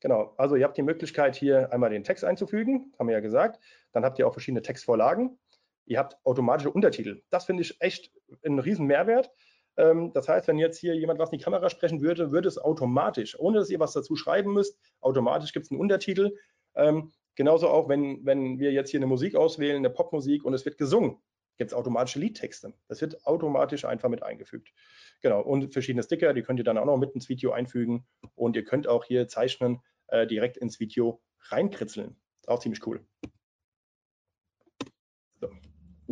Genau, also ihr habt die Möglichkeit hier einmal den Text einzufügen, haben wir ja gesagt. Dann habt ihr auch verschiedene Textvorlagen. Ihr habt automatische Untertitel. Das finde ich echt ein riesen Mehrwert. Ähm, das heißt, wenn jetzt hier jemand was in die Kamera sprechen würde, würde es automatisch, ohne dass ihr was dazu schreiben müsst, automatisch gibt es einen Untertitel. Ähm, genauso auch, wenn, wenn wir jetzt hier eine Musik auswählen, eine Popmusik und es wird gesungen, gibt es automatische Liedtexte. Das wird automatisch einfach mit eingefügt. Genau, und verschiedene Sticker, die könnt ihr dann auch noch mit ins Video einfügen und ihr könnt auch hier Zeichnen äh, direkt ins Video reinkritzeln. Auch ziemlich cool.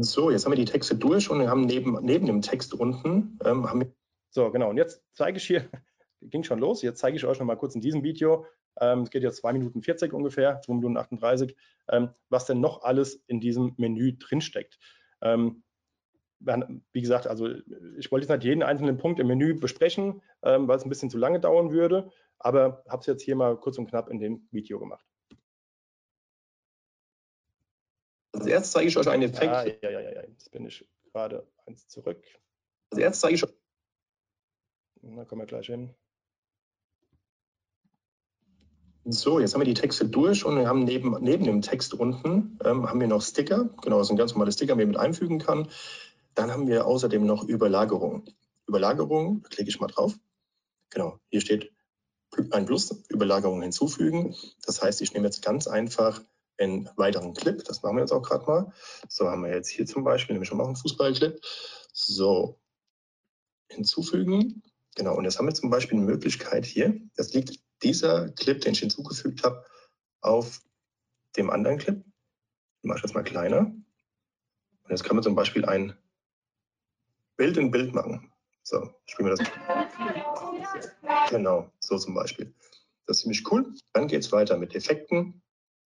So, jetzt haben wir die Texte durch und wir haben neben, neben dem Text unten, ähm, so, genau, und jetzt zeige ich hier, ging schon los, jetzt zeige ich euch noch mal kurz in diesem Video, ähm, es geht jetzt 2 Minuten 40 ungefähr, 2 Minuten 38, ähm, was denn noch alles in diesem Menü drinsteckt. Ähm, wie gesagt, also ich wollte jetzt nicht jeden einzelnen Punkt im Menü besprechen, ähm, weil es ein bisschen zu lange dauern würde, aber habe es jetzt hier mal kurz und knapp in dem Video gemacht. Als erstes zeige ich euch einen Effekt. Ah, ja, ja, ja, ja, jetzt bin ich gerade eins zurück. Als erstes zeige ich euch. Da kommen wir gleich hin. So, jetzt haben wir die Texte durch und wir haben neben, neben dem Text unten ähm, haben wir noch Sticker. Genau, das sind ganz normale Sticker, die man mit einfügen kann. Dann haben wir außerdem noch Überlagerung. Überlagerung, da klicke ich mal drauf. Genau, hier steht ein Plus, Überlagerung hinzufügen. Das heißt, ich nehme jetzt ganz einfach einen weiteren Clip. Das machen wir jetzt auch gerade mal. So haben wir jetzt hier zum Beispiel, nämlich schon mal einen Fußballclip. So, hinzufügen. Genau, und jetzt haben wir zum Beispiel eine Möglichkeit hier. Das liegt dieser Clip, den ich hinzugefügt habe, auf dem anderen Clip. Ich mache das mal kleiner. Und jetzt kann man zum Beispiel ein Bild in Bild machen. So, spielen wir das. Genau, so zum Beispiel. Das ist ziemlich cool. Dann geht es weiter mit Effekten.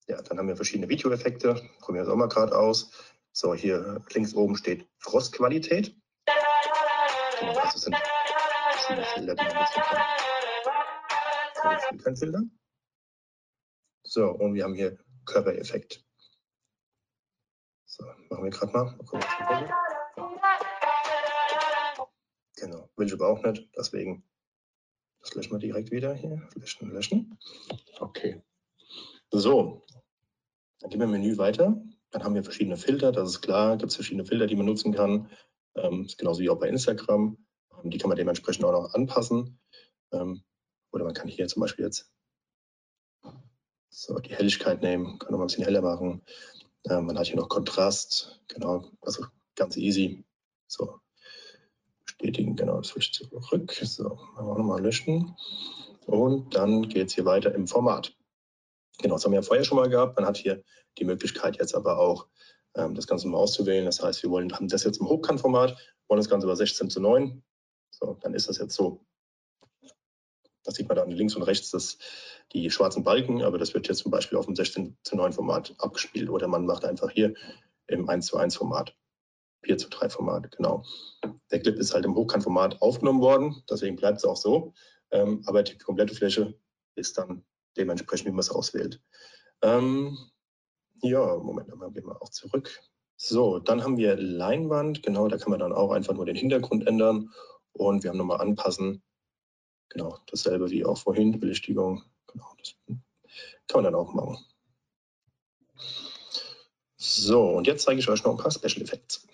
Ja, dann haben wir verschiedene Videoeffekte. Probieren wir das auch mal gerade aus. So, hier links oben steht Frostqualität. Genau, das sind verschiedene Filter, die man. So, kein Filter. So, und wir haben hier Körpereffekt. So, machen wir gerade mal. mal genau, will ich aber auch nicht, deswegen das löschen wir direkt wieder hier. Löschen, löschen. Okay. So, dann gehen wir im Menü weiter. Dann haben wir verschiedene Filter, das ist klar. Gibt es verschiedene Filter, die man nutzen kann. Ähm, genauso wie auch bei Instagram. Ähm, die kann man dementsprechend auch noch anpassen. Ähm, oder man kann hier zum Beispiel jetzt so die Helligkeit nehmen, kann noch ein bisschen heller machen. Ähm, man hat hier noch Kontrast, genau, also ganz easy. So, bestätigen, genau, switch zurück. So, machen wir nochmal löschen. Und dann geht es hier weiter im Format. Genau, das haben wir ja vorher schon mal gehabt. Man hat hier die Möglichkeit jetzt aber auch, ähm, das Ganze mal auszuwählen. Das heißt, wir wollen, haben das jetzt im Hochkantformat, wollen das Ganze über 16 zu 9. So, dann ist das jetzt so. Da sieht man dann links und rechts das, die schwarzen Balken, aber das wird jetzt zum Beispiel auf dem 16 zu 9 Format abgespielt oder man macht einfach hier im 1 zu 1 Format. 4 zu 3 Format, genau. Der Clip ist halt im Hochkantformat aufgenommen worden, deswegen bleibt es auch so. Ähm, aber die komplette Fläche ist dann dementsprechend, wie man es auswählt. Ähm, ja, Moment, dann gehen wir auch zurück. So, dann haben wir Leinwand, genau, da kann man dann auch einfach nur den Hintergrund ändern und wir haben nochmal anpassen. Genau, dasselbe wie auch vorhin, Belichtigung, genau, das kann man dann auch machen. So, und jetzt zeige ich euch noch ein paar Special Effects.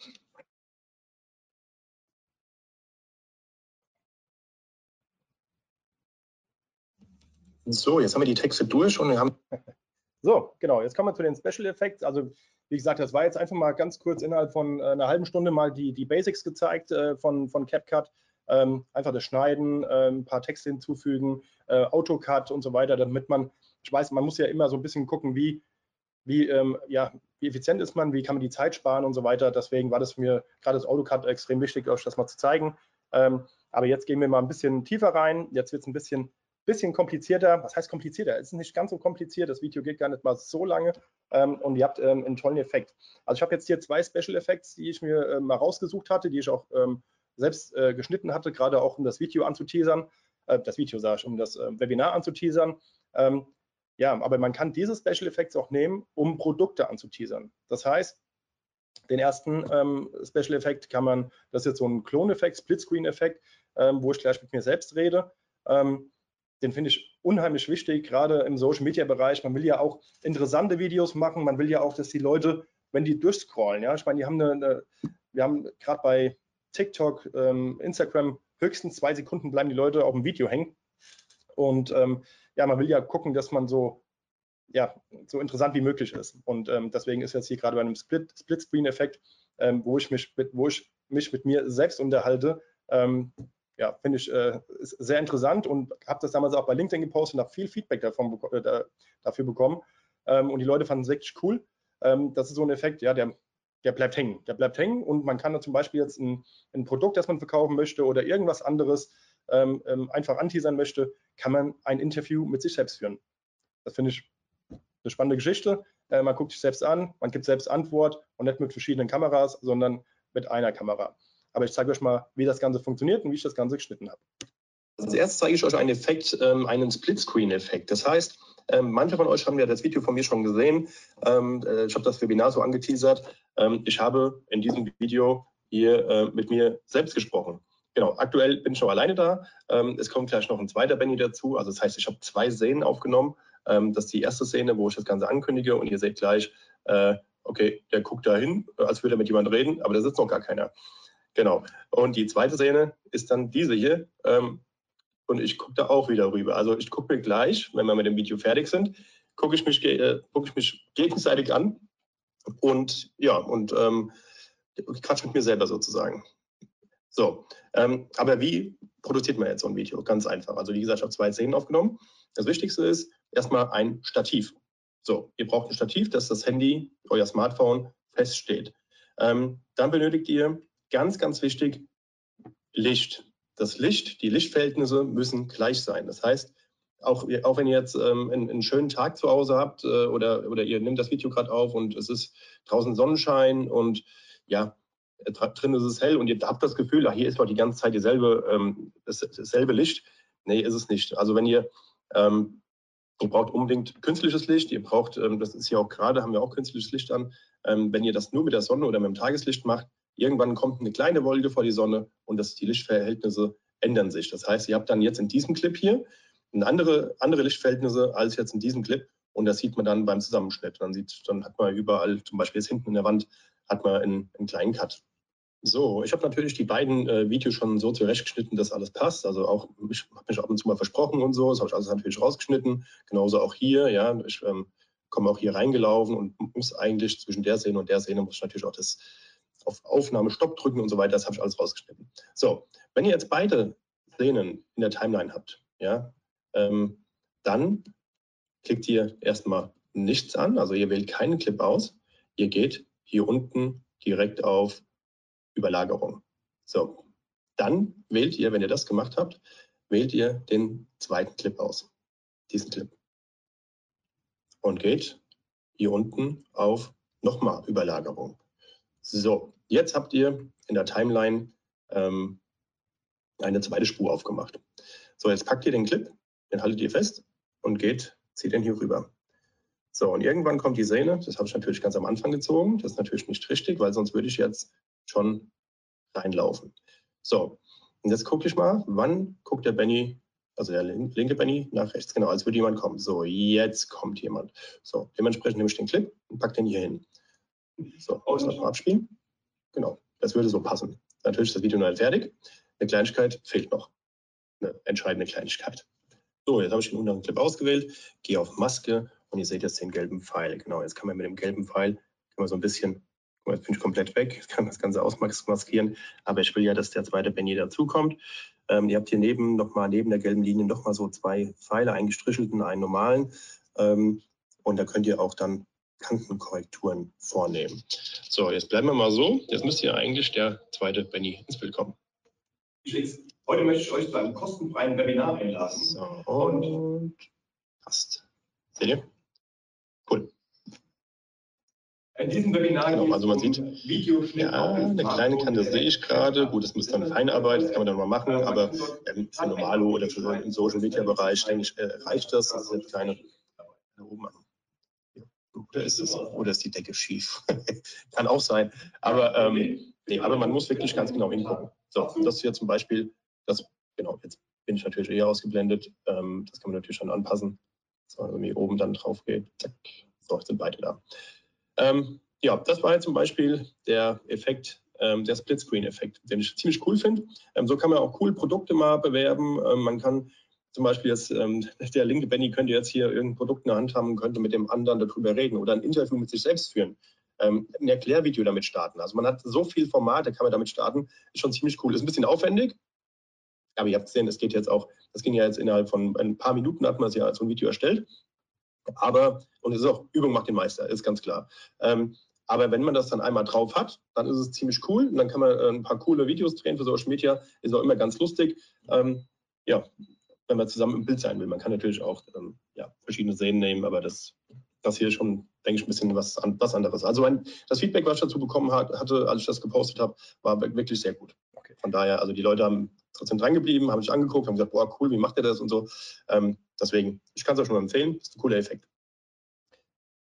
So, jetzt haben wir die Texte durch und wir haben. So, genau, jetzt kommen wir zu den Special Effects. Also, wie gesagt, das war jetzt einfach mal ganz kurz innerhalb von äh, einer halben Stunde mal die, die Basics gezeigt äh, von, von CapCut. Ähm, einfach das Schneiden, äh, ein paar Texte hinzufügen, äh, AutoCut und so weiter, damit man, ich weiß, man muss ja immer so ein bisschen gucken, wie, wie, ähm, ja, wie effizient ist man, wie kann man die Zeit sparen und so weiter. Deswegen war das mir gerade das AutoCut extrem wichtig, euch das mal zu zeigen. Ähm, aber jetzt gehen wir mal ein bisschen tiefer rein. Jetzt wird es ein bisschen bisschen komplizierter. Was heißt komplizierter? Es ist nicht ganz so kompliziert. Das Video geht gar nicht mal so lange ähm, und ihr habt ähm, einen tollen Effekt. Also ich habe jetzt hier zwei Special Effects, die ich mir ähm, mal rausgesucht hatte, die ich auch ähm, selbst äh, geschnitten hatte, gerade auch um das Video anzuteasern. Äh, das Video sage ich, um das äh, Webinar anzuteasern. Ähm, ja, aber man kann diese Special Effects auch nehmen, um Produkte anzuteasern. Das heißt, den ersten ähm, Special Effekt kann man, das ist jetzt so ein Klon-Effekt, Splitscreen-Effekt, wo ich gleich mit mir selbst rede. Ähm, den finde ich unheimlich wichtig, gerade im Social Media Bereich. Man will ja auch interessante Videos machen. Man will ja auch, dass die Leute, wenn die durchscrollen, ja, ich meine, die haben eine, eine wir haben gerade bei TikTok, ähm, Instagram höchstens zwei Sekunden bleiben die Leute auf dem Video hängen. Und ähm, ja, man will ja gucken, dass man so, ja, so interessant wie möglich ist. Und ähm, deswegen ist jetzt hier gerade bei einem Split, Split-Screen-Effekt, ähm, wo ich mich mit, wo ich mich mit mir selbst unterhalte, ähm, ja, finde ich äh, sehr interessant und habe das damals auch bei LinkedIn gepostet und habe viel Feedback davon, äh, da, dafür bekommen. Ähm, und die Leute fanden es wirklich cool. Ähm, das ist so ein Effekt, ja, der, der bleibt hängen. Der bleibt hängen und man kann da zum Beispiel jetzt ein, ein Produkt, das man verkaufen möchte oder irgendwas anderes ähm, ähm einfach anteasern möchte, kann man ein Interview mit sich selbst führen. Das finde ich eine spannende Geschichte. Äh, man guckt sich selbst an, man gibt selbst Antwort und nicht mit verschiedenen Kameras, sondern mit einer Kamera. Aber ich zeige euch mal, wie das Ganze funktioniert und wie ich das Ganze geschnitten habe. Als erstes zeige ich euch einen Effekt, ähm, einen Splitscreen-Effekt. Das heißt, ähm, manche von euch haben ja das Video von mir schon gesehen. Ähm, äh, ich habe das Webinar so angeteasert. Ähm, ich habe in diesem Video hier äh, mit mir selbst gesprochen. Genau, aktuell bin ich noch alleine da. Ähm, es kommt gleich noch ein zweiter Benny dazu. Also das heißt, ich habe zwei Szenen aufgenommen. Ähm, das ist die erste Szene, wo ich das Ganze ankündige und ihr seht gleich, äh, okay, der guckt da hin, als würde er mit jemandem reden, aber da sitzt noch gar keiner. Genau. Und die zweite Szene ist dann diese hier. Ähm, und ich gucke da auch wieder rüber. Also ich gucke mir gleich, wenn wir mit dem Video fertig sind, gucke ich, mich, äh, guck ich mich gegenseitig an und ja, und ähm, quatsch mit mir selber sozusagen. So, ähm, aber wie produziert man jetzt so ein Video? Ganz einfach. Also wie gesagt, ich habe zwei Szenen aufgenommen. Das Wichtigste ist erstmal ein Stativ. So, ihr braucht ein Stativ, dass das Handy, euer Smartphone feststeht. Ähm, dann benötigt ihr, ganz, ganz wichtig, Licht. Das Licht, die Lichtverhältnisse müssen gleich sein. Das heißt, auch, auch wenn ihr jetzt ähm, einen, einen, schönen Tag zu Hause habt äh, oder, oder ihr nehmt das Video gerade auf und es ist draußen Sonnenschein und ja, drin ist es hell und ihr habt das Gefühl, ach, hier ist doch die ganze Zeit dieselbe, ähm, dasselbe Licht. Nee, ist es nicht. Also wenn ihr, ähm, ihr braucht unbedingt künstliches Licht, ihr braucht, ähm, das ist ja auch gerade, haben wir auch künstliches Licht an, ähm, wenn ihr das nur mit der Sonne oder mit dem Tageslicht macht, irgendwann kommt eine kleine Wolke vor die Sonne und das, die Lichtverhältnisse ändern sich. Das heißt, ihr habt dann jetzt in diesem Clip hier andere, andere Lichtverhältnisse als jetzt in diesem Clip und das sieht man dann beim Zusammenschnitt. Dann, sieht, dann hat man überall, zum Beispiel jetzt hinten in der Wand, hat man einen, einen kleinen Cut. So, ich habe natürlich die beiden äh, Videos schon so zurechtgeschnitten, dass alles passt. Also auch, ich habe mich ab und zu mal versprochen und so, das habe ich alles natürlich rausgeschnitten. Genauso auch hier, ja, ich ähm, komme auch hier reingelaufen und muss eigentlich zwischen der Szene und der Szene muss ich natürlich auch das auf Aufnahme Stopp drücken und so weiter. Das habe ich alles rausgeschnitten. So, wenn ihr jetzt beide Szenen in der Timeline habt, ja, ähm, dann klickt ihr erstmal nichts an, also ihr wählt keinen Clip aus. Ihr geht hier unten direkt auf Überlagerung. So, dann wählt ihr, wenn ihr das gemacht habt, wählt ihr den zweiten Clip aus, diesen Clip. Und geht hier unten auf nochmal Überlagerung. So, jetzt habt ihr in der Timeline ähm, eine zweite Spur aufgemacht. So, jetzt packt ihr den Clip, den haltet ihr fest und geht, zieht den hier rüber. So, und irgendwann kommt die Sehne, das habe ich natürlich ganz am Anfang gezogen, das ist natürlich nicht richtig, weil sonst würde ich jetzt schon reinlaufen. So, und jetzt gucke ich mal, wann guckt der Benny, also der linke Benny nach rechts, genau, als würde jemand kommen. So, jetzt kommt jemand. So, dementsprechend nehme ich den Clip und packe den hier hin. So, muss mal abspielen. Genau, das würde so passen. Natürlich ist das Video noch nicht fertig. Eine Kleinigkeit fehlt noch. Eine entscheidende Kleinigkeit. So, jetzt habe ich den unteren Clip ausgewählt, gehe auf Maske und ihr seht jetzt den gelben Pfeil. Genau, jetzt kann man mit dem gelben Pfeil man so ein bisschen Jetzt bin ich komplett weg, ich kann das Ganze ausmaskieren, aber ich will ja, dass der zweite Benny dazukommt. Ähm, ihr habt hier neben nochmal neben der gelben Linie nochmal so zwei Pfeile, einen gestrichelten, einen normalen. Ähm, und da könnt ihr auch dann Kantenkorrekturen vornehmen. So, jetzt bleiben wir mal so. Jetzt müsste ja eigentlich der zweite Benny ins Bild kommen. Heute möchte ich euch zu einem kostenfreien Webinar einladen. So, und passt. Seht ihr? Cool. In diesem Webinar genau, also man sieht, ja, eine kleine Kante sehe ich gerade. Gut, das muss dann Feinarbeit, das kann man dann mal machen, aber ähm, für Normalo oder für den Social Media Bereich, denke ich, äh, reicht das. Das ist eine kleine oben oder ist es oder ist die Decke schief? kann auch sein. Aber, ähm, nee, aber man muss wirklich ganz genau hingucken. So, das hier zum Beispiel, das, genau, jetzt bin ich natürlich eher ausgeblendet. Ähm, das kann man natürlich schon anpassen. So, wenn man hier oben dann drauf geht, zack, so, jetzt sind beide da. Ähm, ja, das war jetzt zum Beispiel der Effekt, ähm, der Splitscreen-Effekt, den ich ziemlich cool finde. Ähm, so kann man auch cool Produkte mal bewerben. Ähm, man kann zum Beispiel jetzt, ähm, der linke Benny könnte jetzt hier irgendein Produkt in der Hand haben und könnte mit dem anderen darüber reden oder ein Interview mit sich selbst führen. Ähm, ein Erklärvideo damit starten. Also man hat so viel Formate, kann man damit starten. Ist schon ziemlich cool. Ist ein bisschen aufwendig, aber ihr habt gesehen, es geht jetzt auch, das ging ja jetzt innerhalb von ein paar Minuten, hat man es ja so ein Video erstellt. Aber, und es ist auch, Übung macht den Meister, ist ganz klar. Ähm, aber wenn man das dann einmal drauf hat, dann ist es ziemlich cool und dann kann man äh, ein paar coole Videos drehen für Social Media, ist auch immer ganz lustig. Ähm, ja, wenn man zusammen im Bild sein will. Man kann natürlich auch ähm, ja, verschiedene Szenen nehmen, aber das, das hier schon, denke ich, ein bisschen was, was anderes. Also mein, das Feedback, was ich dazu bekommen hat, hatte, als ich das gepostet habe, war wirklich sehr gut. Okay. Von daher, also die Leute haben trotzdem dran geblieben, haben sich angeguckt, haben gesagt, boah, cool, wie macht ihr das und so. Ähm, deswegen, ich kann es euch schon mal empfehlen, das ist ein cooler Effekt.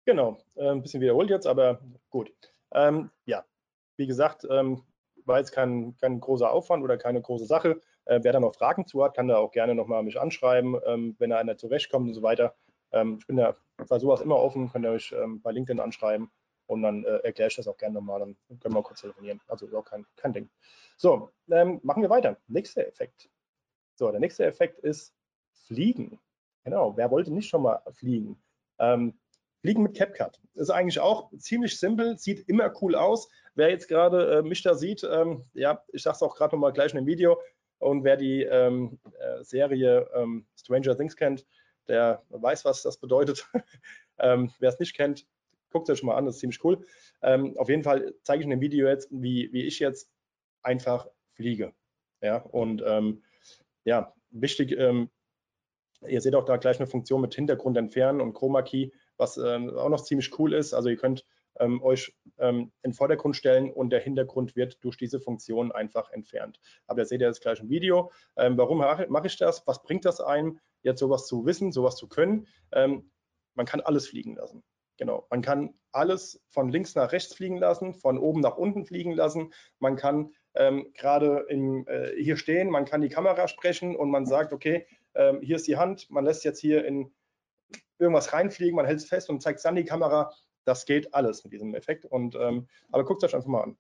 Genau, äh, ein bisschen wiederholt jetzt, aber gut. Ähm, ja, wie gesagt, ähm, war jetzt kein, kein großer Aufwand oder keine große Sache. Äh, wer da noch Fragen zu hat, kann da auch gerne nochmal mich anschreiben, ähm, wenn da einer zurechtkommt und so weiter. Ähm, ich bin da bei sowas immer offen, könnt ihr euch ähm, bei LinkedIn anschreiben und dann äh, erkläre ich das auch gerne nochmal, dann können wir kurz telefonieren. Also auch kein, kein Ding. So, ähm, machen wir weiter. Nächster Effekt. So, der nächste Effekt ist Fliegen. Genau, wer wollte nicht schon mal fliegen? Ähm, fliegen mit CapCut. Ist eigentlich auch ziemlich simpel, sieht immer cool aus. Wer jetzt gerade äh, mich da sieht, ähm, ja, ich sage es auch gerade nochmal gleich in dem Video, Und wer die ähm, äh, Serie ähm, Stranger Things kennt, der weiß, was das bedeutet. ähm, wer es nicht kennt, guckt es euch mal an, das ist ziemlich cool. Ähm, auf jeden Fall zeige ich in dem Video jetzt, wie, wie ich jetzt einfach fliege. Ja, und ähm, ja, wichtig, ähm, ihr seht auch da gleich eine Funktion mit Hintergrund entfernen und Chroma Key, was auch noch ziemlich cool ist. Also ihr könnt ähm, euch ähm, in den Vordergrund stellen und der Hintergrund wird durch diese Funktion einfach entfernt. Aber da seht ihr das gleich im Video. Ähm, warum mache ich das? Was bringt das einem, jetzt sowas zu wissen, sowas zu können? Ähm, man kann alles fliegen lassen. Genau, man kann alles von links nach rechts fliegen lassen, von oben nach unten fliegen lassen. Man kann ähm, gerade äh, hier stehen, man kann die Kamera sprechen und man sagt, okay, ähm, hier ist die Hand, man lässt jetzt hier in irgendwas reinfliegen, man hält es fest und zeigt es dann die Kamera. Das geht alles mit diesem Effekt. Und, ähm, aber guckt es euch einfach mal an.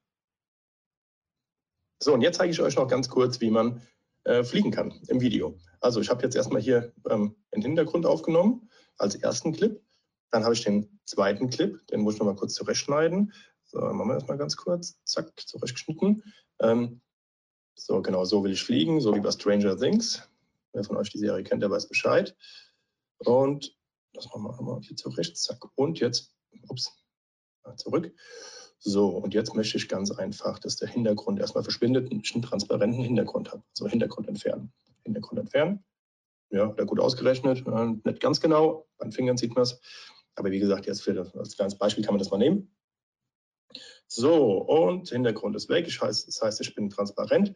So, und jetzt zeige ich euch noch ganz kurz, wie man äh, fliegen kann im Video. Also ich habe jetzt erstmal hier ähm, den Hintergrund aufgenommen als ersten Clip. Dann habe ich den zweiten Clip, den muss ich noch mal kurz zurechtschneiden. So, machen wir erstmal ganz kurz. Zack, zurechtgeschnitten. Ähm, so, genau, so will ich fliegen, so wie bei Stranger Things. Wer von euch die Serie kennt, der weiß Bescheid. Und das machen wir einmal hier zurecht. Zack. Und jetzt ups, zurück. So, und jetzt möchte ich ganz einfach, dass der Hintergrund erstmal verschwindet und ich einen transparenten Hintergrund habe. So, Hintergrund entfernen. Hintergrund entfernen. Ja, da gut ausgerechnet. Nicht ganz genau, an Fingern sieht man es. Aber wie gesagt, jetzt für das, als kleines Beispiel kann man das mal nehmen. So, und Hintergrund ist weg. Heißt, das heißt, ich bin transparent.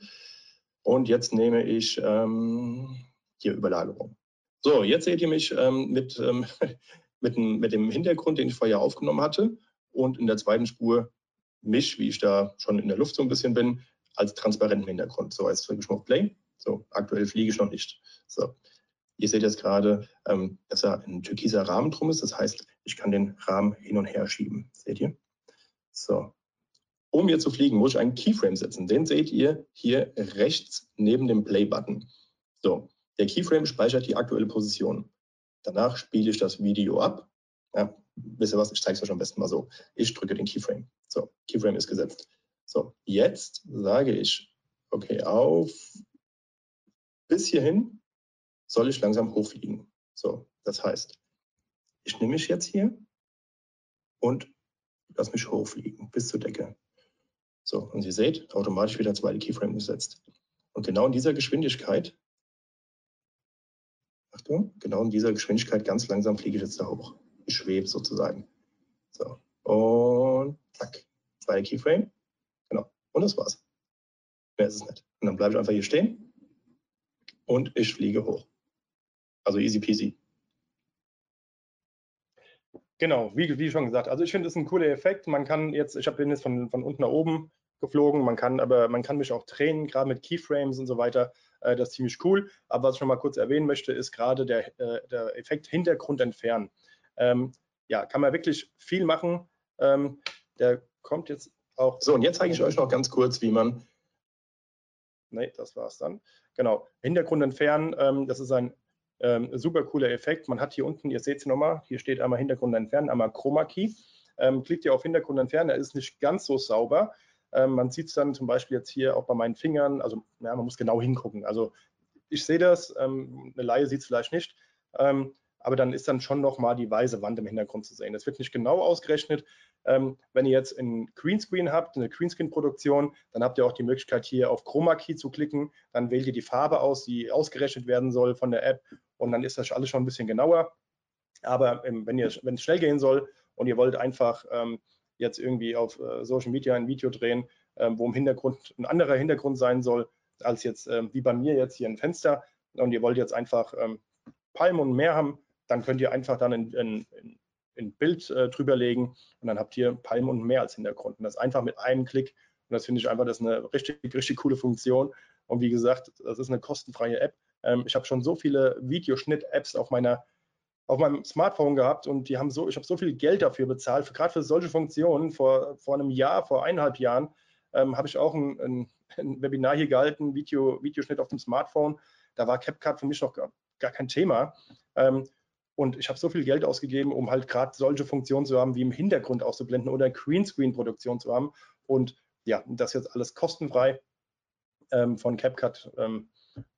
Und jetzt nehme ich ähm, hier Überlagerung. So, jetzt seht ihr mich ähm, mit ähm, mit dem, mit dem Hintergrund, den ich vorher aufgenommen hatte und in der zweiten Spur mich, wie ich da schon in der Luft so ein bisschen bin, als transparenten Hintergrund. So, jetzt drücke ich mal auf Play. So, aktuell fliege ich noch nicht. So, ihr seht jetzt gerade, ähm, dass da ein türkiser Rahmen drum ist. Das heißt, ich kann den Rahmen hin und her schieben. Seht ihr? So. Um hier zu fliegen, muss ich einen Keyframe setzen. Den seht ihr hier rechts neben dem Play-Button. So, der Keyframe speichert die aktuelle Position. Danach spiele ich das Video ab. Ja, wisst ihr was? Ich zeige es euch am besten mal so. Ich drücke den Keyframe. So, Keyframe ist gesetzt. So, jetzt sage ich, okay, auf bis hierhin soll ich langsam hochfliegen. So, das heißt, ich nehme mich jetzt hier und lasse mich hochfliegen bis zur Decke. So, und ihr seht, automatisch wird der zweite Keyframe gesetzt. Und genau in dieser Geschwindigkeit Achtung, genau in dieser Geschwindigkeit ganz langsam fliege ich jetzt da hoch. Ich schwebe sozusagen. So, und zack, zwei Keyframe. Genau, und das war's. Mehr ist es nicht. Und dann bleibe ich einfach hier stehen und ich fliege hoch. Also easy peasy. Genau, wie, wie schon gesagt. Also ich finde, es ein cooler Effekt. Man kann jetzt, ich habe den jetzt von, von unten nach oben geflogen. Man kann aber, man kann mich auch trainen, gerade mit Keyframes und so weiter. Äh, das ist ziemlich cool. Aber was ich noch mal kurz erwähnen möchte, ist gerade der, äh, der Effekt Hintergrund entfernen. Ähm, ja, kann man wirklich viel machen. Ähm, der kommt jetzt auch. So, und jetzt zeige ich euch noch ganz kurz, wie man. Ne, das war es dann. Genau, Hintergrund entfernen. Ähm, das ist ein ähm, super cooler Effekt. Man hat hier unten, ihr seht es nochmal, hier steht einmal Hintergrund entfernen, einmal Chroma Key. Ähm, klickt ihr auf Hintergrund entfernen, er ist nicht ganz so sauber. Ähm, man sieht es dann zum Beispiel jetzt hier auch bei meinen Fingern. Also ja, man muss genau hingucken. Also ich sehe das, ähm, eine Laie sieht es vielleicht nicht. Ähm, aber dann ist dann schon nochmal die weiße Wand im Hintergrund zu sehen. Das wird nicht genau ausgerechnet. Ähm, wenn ihr jetzt ein Greenscreen habt, eine Greenscreen-Produktion, dann habt ihr auch die Möglichkeit hier auf Chroma Key zu klicken. Dann wählt ihr die Farbe aus, die ausgerechnet werden soll von der App und dann ist das alles schon ein bisschen genauer. Aber ähm, wenn, es schnell gehen soll und ihr wollt einfach ähm, jetzt irgendwie auf äh, Social Media ein Video drehen, ähm, wo im Hintergrund ein anderer Hintergrund sein soll, als jetzt ähm, wie bei mir jetzt hier ein Fenster und ihr wollt jetzt einfach ähm, Palmen und Meer haben, dann könnt ihr einfach dann ein, ein, ein Bild äh, drüber legen und dann habt ihr Palmen und Meer als Hintergrund. Und das einfach mit einem Klick. Und das finde ich einfach, das ist eine richtig, richtig coole Funktion. Und wie gesagt, das ist eine kostenfreie App. Ich habe schon so viele Videoschnitt-Apps auf meiner auf meinem Smartphone gehabt und die haben so, ich habe so viel Geld dafür bezahlt, gerade für solche Funktionen. Vor, vor einem Jahr, vor eineinhalb Jahren, ähm, habe ich auch ein, ein, ein, Webinar hier gehalten, Video, Videoschnitt auf dem Smartphone. Da war CapCut für mich noch gar, gar kein Thema. Ähm, und ich habe so viel Geld ausgegeben, um halt gerade solche Funktionen zu haben, wie im Hintergrund auszublenden oder Greenscreen-Produktion zu haben. Und ja, das jetzt alles kostenfrei. ähm, von CapCut ähm,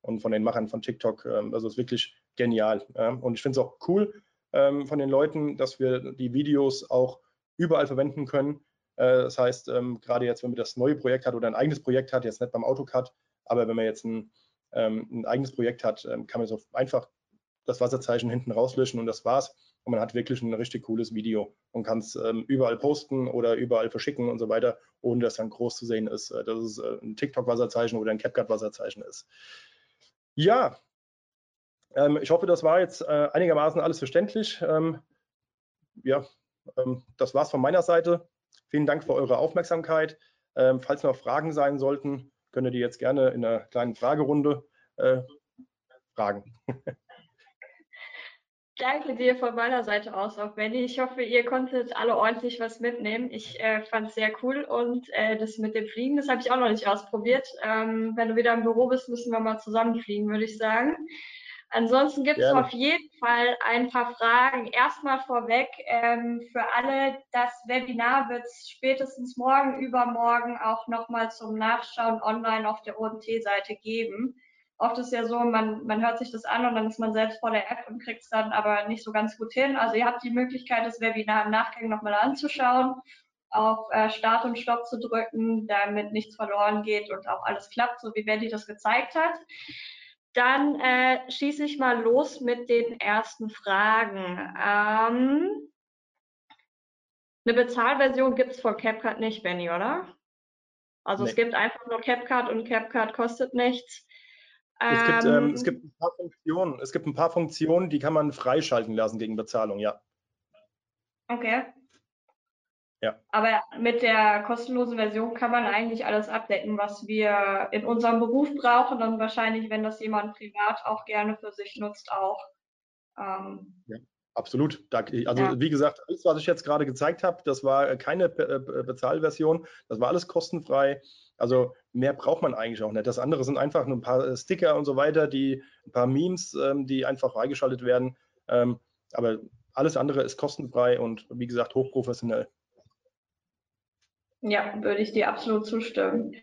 und von den Machern von TikTok. Ähm, also es ist wirklich genial. Ja? Und ich finde es auch cool ähm, von den Leuten, dass wir die Videos auch überall verwenden können. Äh, das heißt, ähm, gerade jetzt, wenn man das neue Projekt hat oder ein eigenes Projekt hat, jetzt nicht beim AutoCAD, aber wenn man jetzt ein, ähm, ein eigenes Projekt hat, ähm, kann man so einfach das Wasserzeichen hinten rauslöschen und das war's. Und man hat wirklich ein richtig cooles Video und kann es ähm, überall posten oder überall verschicken und so weiter, ohne dass dann groß zu sehen ist, äh, dass es äh, ein TikTok-Wasserzeichen oder ein CapCut-Wasserzeichen ist. Ja, ähm, ich hoffe, das war jetzt äh, einigermaßen alles verständlich. Ähm, ja, ähm, das war's von meiner Seite. Vielen Dank für eure Aufmerksamkeit. Ähm, falls noch Fragen sein sollten, könnt ihr die jetzt gerne in einer kleinen Fragerunde äh, fragen. Danke dir von meiner Seite aus auch, Benny. Ich hoffe, ihr konntet alle ordentlich was mitnehmen. Ich äh, fand es sehr cool und äh, das mit dem Fliegen, das habe ich auch noch nicht ausprobiert. Ähm, wenn du wieder im Büro bist, müssen wir mal zusammen fliegen, würde ich sagen. Ansonsten gibt es auf jeden Fall ein paar Fragen. Erstmal vorweg ähm, für alle, das Webinar wird es spätestens morgen, übermorgen auch nochmal zum Nachschauen online auf der OMT-Seite geben oft ist ja so, man, man hört sich das an und dann ist man selbst vor der App und kriegt es dann aber nicht so ganz gut hin. Also ihr habt die Möglichkeit, das Webinar im Nachgang nochmal anzuschauen, auf äh, Start und Stopp zu drücken, damit nichts verloren geht und auch alles klappt, so wie Betty das gezeigt hat. Dann äh, schieße ich mal los mit den ersten Fragen. Ähm, eine Bezahlversion gibt es von CapCut nicht, Benny, oder? Also nee. es gibt einfach nur CapCut und CapCut kostet nichts. Es gibt, ähm, es, ähm. gibt ein paar Funktionen, es gibt ein paar Funktionen, die kann man freischalten lassen gegen Bezahlung, ja. Okay. Ja. Aber mit der kostenlosen Version kann man eigentlich alles abdecken, was wir in unserem Beruf brauchen und wahrscheinlich, wenn das jemand privat auch gerne für sich nutzt, auch. Ähm, ja, absolut. Also ja. wie gesagt, alles, was ich jetzt gerade gezeigt habe, das war keine Bezahlversion, das war alles kostenfrei. Also mehr braucht man eigentlich auch nicht. Das andere sind einfach nur ein paar äh, Sticker und so weiter, die ein paar Memes, ähm, die einfach freigeschaltet werden. Ähm, aber alles andere ist kostenfrei und wie gesagt hochprofessionell. Ja, würde ich dir absolut zustimmen.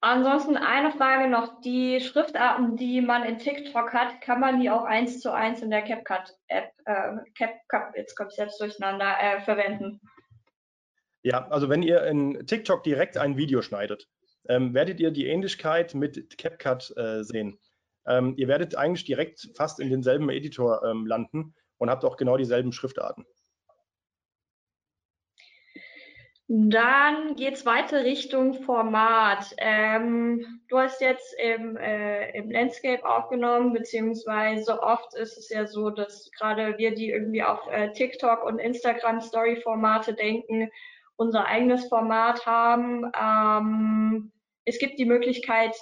Ansonsten eine Frage noch. Die Schriftarten, die man in TikTok hat, kann man die auch eins zu eins in der CapCut-App, äh, CapCut, jetzt kommt selbst durcheinander, äh, verwenden? Ja, also wenn ihr in TikTok direkt ein Video schneidet, ähm, werdet ihr die Ähnlichkeit mit CapCut äh, sehen. Ähm, ihr werdet eigentlich direkt fast in denselben Editor ähm, landen und habt auch genau dieselben Schriftarten. Dann geht es weiter Richtung Format. Ähm, du hast jetzt im, äh, im, Landscape aufgenommen, beziehungsweise oft ist es ja so, dass gerade wir, die irgendwie auf äh, TikTok und Instagram Story-Formate denken, unser eigenes Format haben. Ähm, es gibt die Möglichkeit,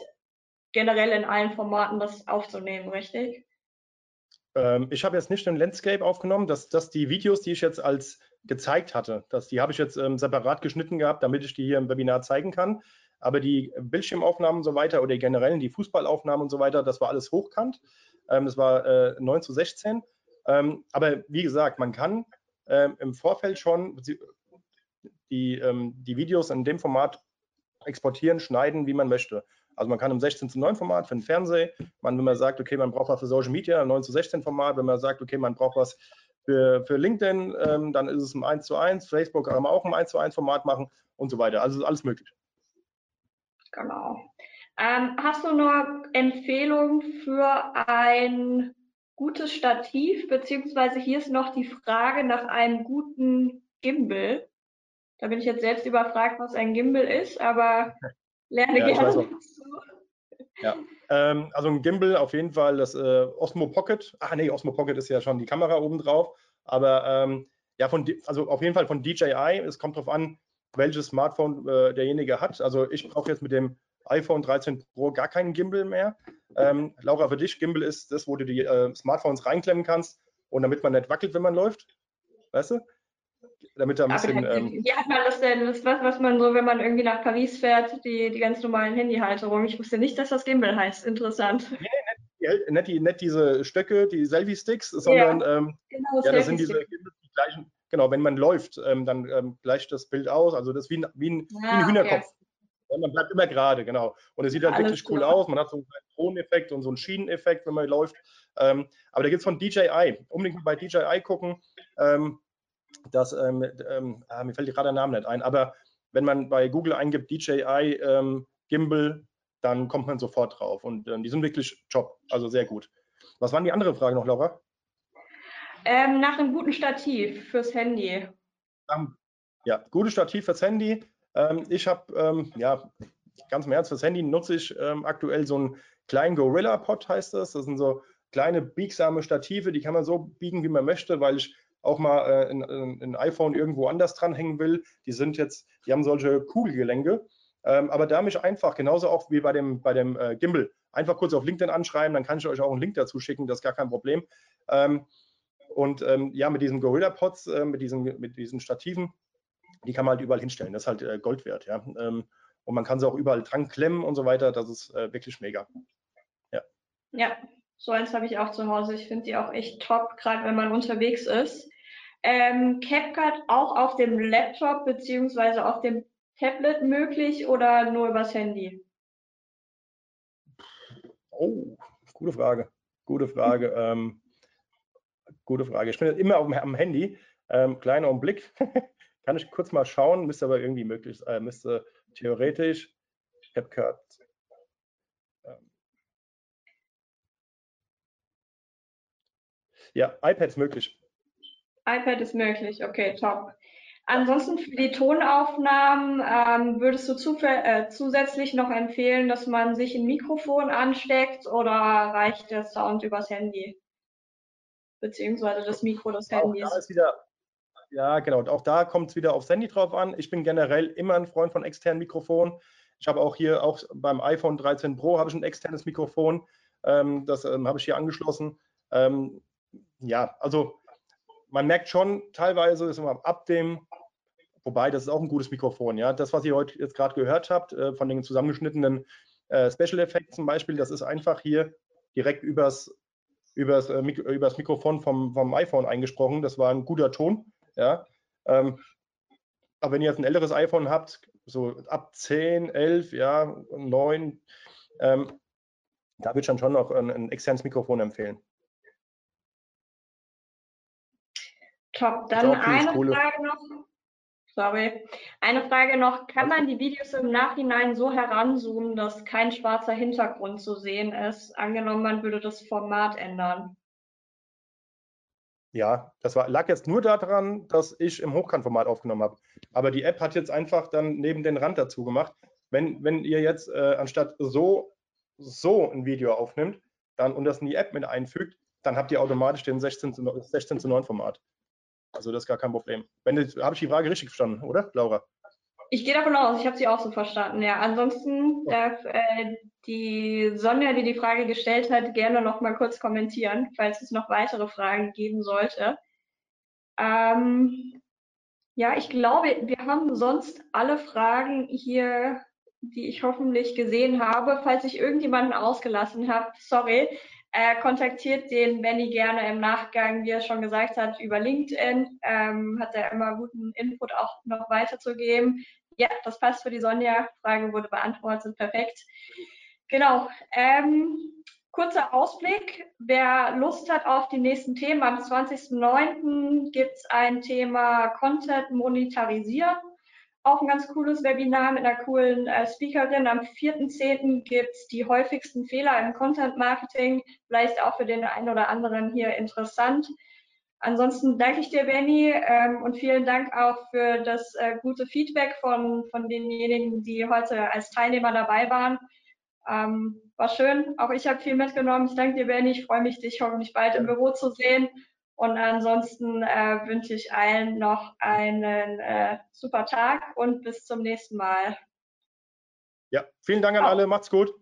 generell in allen Formaten das aufzunehmen, richtig? Ähm, ich habe jetzt nicht den Landscape aufgenommen, dass, dass die Videos, die ich jetzt als gezeigt hatte, dass die habe ich jetzt ähm, separat geschnitten gehabt, damit ich die hier im Webinar zeigen kann. Aber die Bildschirmaufnahmen und so weiter oder generell die Fußballaufnahmen und so weiter, das war alles hochkant. Ähm, das war äh, 9 zu 16. Ähm, aber wie gesagt, man kann ähm, im Vorfeld schon die, ähm, die Videos in dem Format exportieren, schneiden, wie man möchte. Also man kann im 16 zu 9 Format für den Fernseher, wenn man sagt, okay, man braucht was für Social Media, im 9 zu 16 Format, wenn man sagt, okay, man braucht was für, für LinkedIn, ähm, dann ist es im 1 zu 1, Facebook kann man auch im 1 zu 1 Format machen und so weiter. Also ist alles möglich. Genau. Ähm, hast du noch Empfehlungen für ein gutes Stativ, beziehungsweise hier ist noch die Frage nach einem guten Gimbal. Da bin ich jetzt selbst überfragt, was ein Gimbal ist, aber lerne ja, gerne dazu. Ja, ähm, also ein Gimbal auf jeden Fall das äh, Osmo Pocket. Ach nee, Osmo Pocket ist ja schon die Kamera oben drauf. Aber ähm, ja, von, also auf jeden Fall von DJI. Es kommt darauf an, welches Smartphone äh, derjenige hat. Also ich brauche jetzt mit dem iPhone 13 Pro gar keinen Gimbal mehr. Ähm, Laura, für dich, Gimbal ist das, wo du die äh, Smartphones reinklemmen kannst und damit man nicht wackelt, wenn man läuft. Weißt du? Damit er ein bisschen. Ähm, wie hat man das denn? Das ist was, was man so, wenn man irgendwie nach Paris fährt, die, die ganz normalen Handyhalterungen. Ich wusste nicht, dass das Gimbal heißt. Interessant. Nee, nicht, nicht, die, nicht diese Stöcke, die Selfie-Sticks, sondern ja, ähm, genau, ja, das sind diese die gleichen. Genau, wenn man läuft, ähm, dann ähm, gleicht das Bild aus. Also das ist wie ein, wie ein, ja, wie ein Hühnerkopf. Okay. Man bleibt immer gerade, genau. Und es sieht halt Alles wirklich cool klar. aus. Man hat so einen Throneffekt und so einen Schieneneffekt, wenn man läuft. Ähm, aber da gibt es von DJI. Unbedingt mal bei DJI gucken. Ähm, das, ähm, ähm, ah, mir fällt gerade der Name nicht ein, aber wenn man bei Google eingibt DJI ähm, Gimbal, dann kommt man sofort drauf. Und ähm, die sind wirklich top, also sehr gut. Was waren die andere Frage noch, Laura? Ähm, nach einem guten Stativ fürs Handy. Ja, gutes Stativ fürs Handy. Ähm, ich habe, ja, ganz im Ernst, fürs Handy nutze ich aktuell so einen kleinen Gorilla Pod, heißt das. Das sind so kleine biegsame Stative, die kann man so biegen, wie man möchte, weil ich auch mal äh, ein, ein iPhone irgendwo anders dranhängen will. Die sind jetzt, die haben solche Kugelgelenke. Ähm, aber da mich einfach, genauso auch wie bei dem, bei dem äh, Gimbal, einfach kurz auf LinkedIn anschreiben, dann kann ich euch auch einen Link dazu schicken, das ist gar kein Problem. Ähm, und ähm, ja, mit diesen Gorilla Pods, äh, mit, diesen, mit diesen Stativen, die kann man halt überall hinstellen. Das ist halt äh, Gold wert, ja. Ähm, und man kann sie auch überall dran klemmen und so weiter. Das ist äh, wirklich mega. Ja, so eins habe ich auch zu Hause. Ich finde die auch echt top, gerade wenn man unterwegs ist. Ähm, CapCut auch auf dem Laptop beziehungsweise auf dem Tablet möglich oder nur übers Handy? Oh, gute Frage. Gute Frage. Ähm, gute Frage. Ich bin jetzt immer am, am Handy. Ähm, kleiner Augenblick. Kann ich kurz mal schauen, müsste aber irgendwie möglich, äh, müsste theoretisch CapCut. Ähm, ja, iPad ist möglich. iPad ist möglich, okay, top. Ansonsten für die Tonaufnahmen ähm, würdest du äh, zusätzlich noch empfehlen, dass man sich ein Mikrofon ansteckt oder reicht der Sound übers Handy? Beziehungsweise das Mikro des Auch Handys. da ist wieder, ja, genau. und Auch da kommt es wieder aufs Handy drauf an. Ich bin generell immer ein Freund von externen Mikrofonen. Ich habe auch hier, auch beim iPhone 13 Pro, habe ich ein externes Mikrofon. Ähm, das ähm, habe ich hier angeschlossen. Ähm, ja, also man merkt schon teilweise, ist immer ab dem, wobei das ist auch ein gutes Mikrofon, ja. Das, was ihr heute jetzt gerade gehört habt, äh, von den zusammengeschnittenen äh, Special Effects zum Beispiel, das ist einfach hier direkt übers, übers, äh, Mik übers Mikrofon vom, vom iPhone eingesprochen. Das war ein guter Ton, ja. Ähm, aber wenn ihr jetzt ein älteres iPhone habt, so ab 10, 11, ja, 9, ähm, da würde ich dann schon noch ein, ein externes Mikrofon empfehlen. Top. Dann eine. Frage noch. Sorry. Eine Frage noch. Kann man die Videos im Nachhinein so heranzoomen, dass kein schwarzer Hintergrund zu sehen ist? Angenommen, man würde das Format ändern. Ja, das war, lag jetzt nur daran, dass ich im Hochkantformat aufgenommen habe. Aber die App hat jetzt einfach dann neben den Rand dazu gemacht. Wenn, wenn ihr jetzt äh, anstatt so, so ein Video aufnimmt dann, und das in die App mit einfügt, dann habt ihr automatisch den 16 zu, 9 16 zu 9 Format. Also das ist gar kein Problem. Wenn habe ich die Frage richtig verstanden, oder, Laura? Ich gehe davon aus, ich habe sie auch so verstanden. Ja, ansonsten darf äh, die Sonja, die die Frage gestellt hat, gerne noch mal kurz kommentieren, falls es noch weitere Fragen geben sollte. Ähm, ja, ich glaube, wir haben sonst alle Fragen hier, die ich hoffentlich gesehen habe. Falls ich irgendjemanden ausgelassen habe, sorry, äh, kontaktiert den Benny gerne im Nachgang, wie er schon gesagt hat, über LinkedIn. Ähm, hat er immer guten Input auch noch weiterzugeben. Ja, das passt für die Sonja. Frage wurde beantwortet. Perfekt. Genau. Ähm, kurzer Ausblick. Wer Lust hat auf die nächsten Themen, am 20.09. gibt es ein Thema Content monetarisieren. Auch ein ganz cooles Webinar mit einer coolen äh, Speakerin. Am 4.10. gibt es die häufigsten Fehler im Content Marketing. Vielleicht auch für den einen oder anderen hier interessant. Ansonsten danke ich dir, Benny, ähm, und vielen Dank auch für das äh, gute Feedback von, von denjenigen, die heute als Teilnehmer dabei waren. Ähm, war schön. Auch ich habe viel mitgenommen. Ich danke dir, Benny. Ich freue mich, dich hoffentlich bald im Büro zu sehen. Und ansonsten äh, wünsche ich allen noch einen äh, super Tag und bis zum nächsten Mal. Ja, vielen Dank an Ciao. alle. Macht's gut.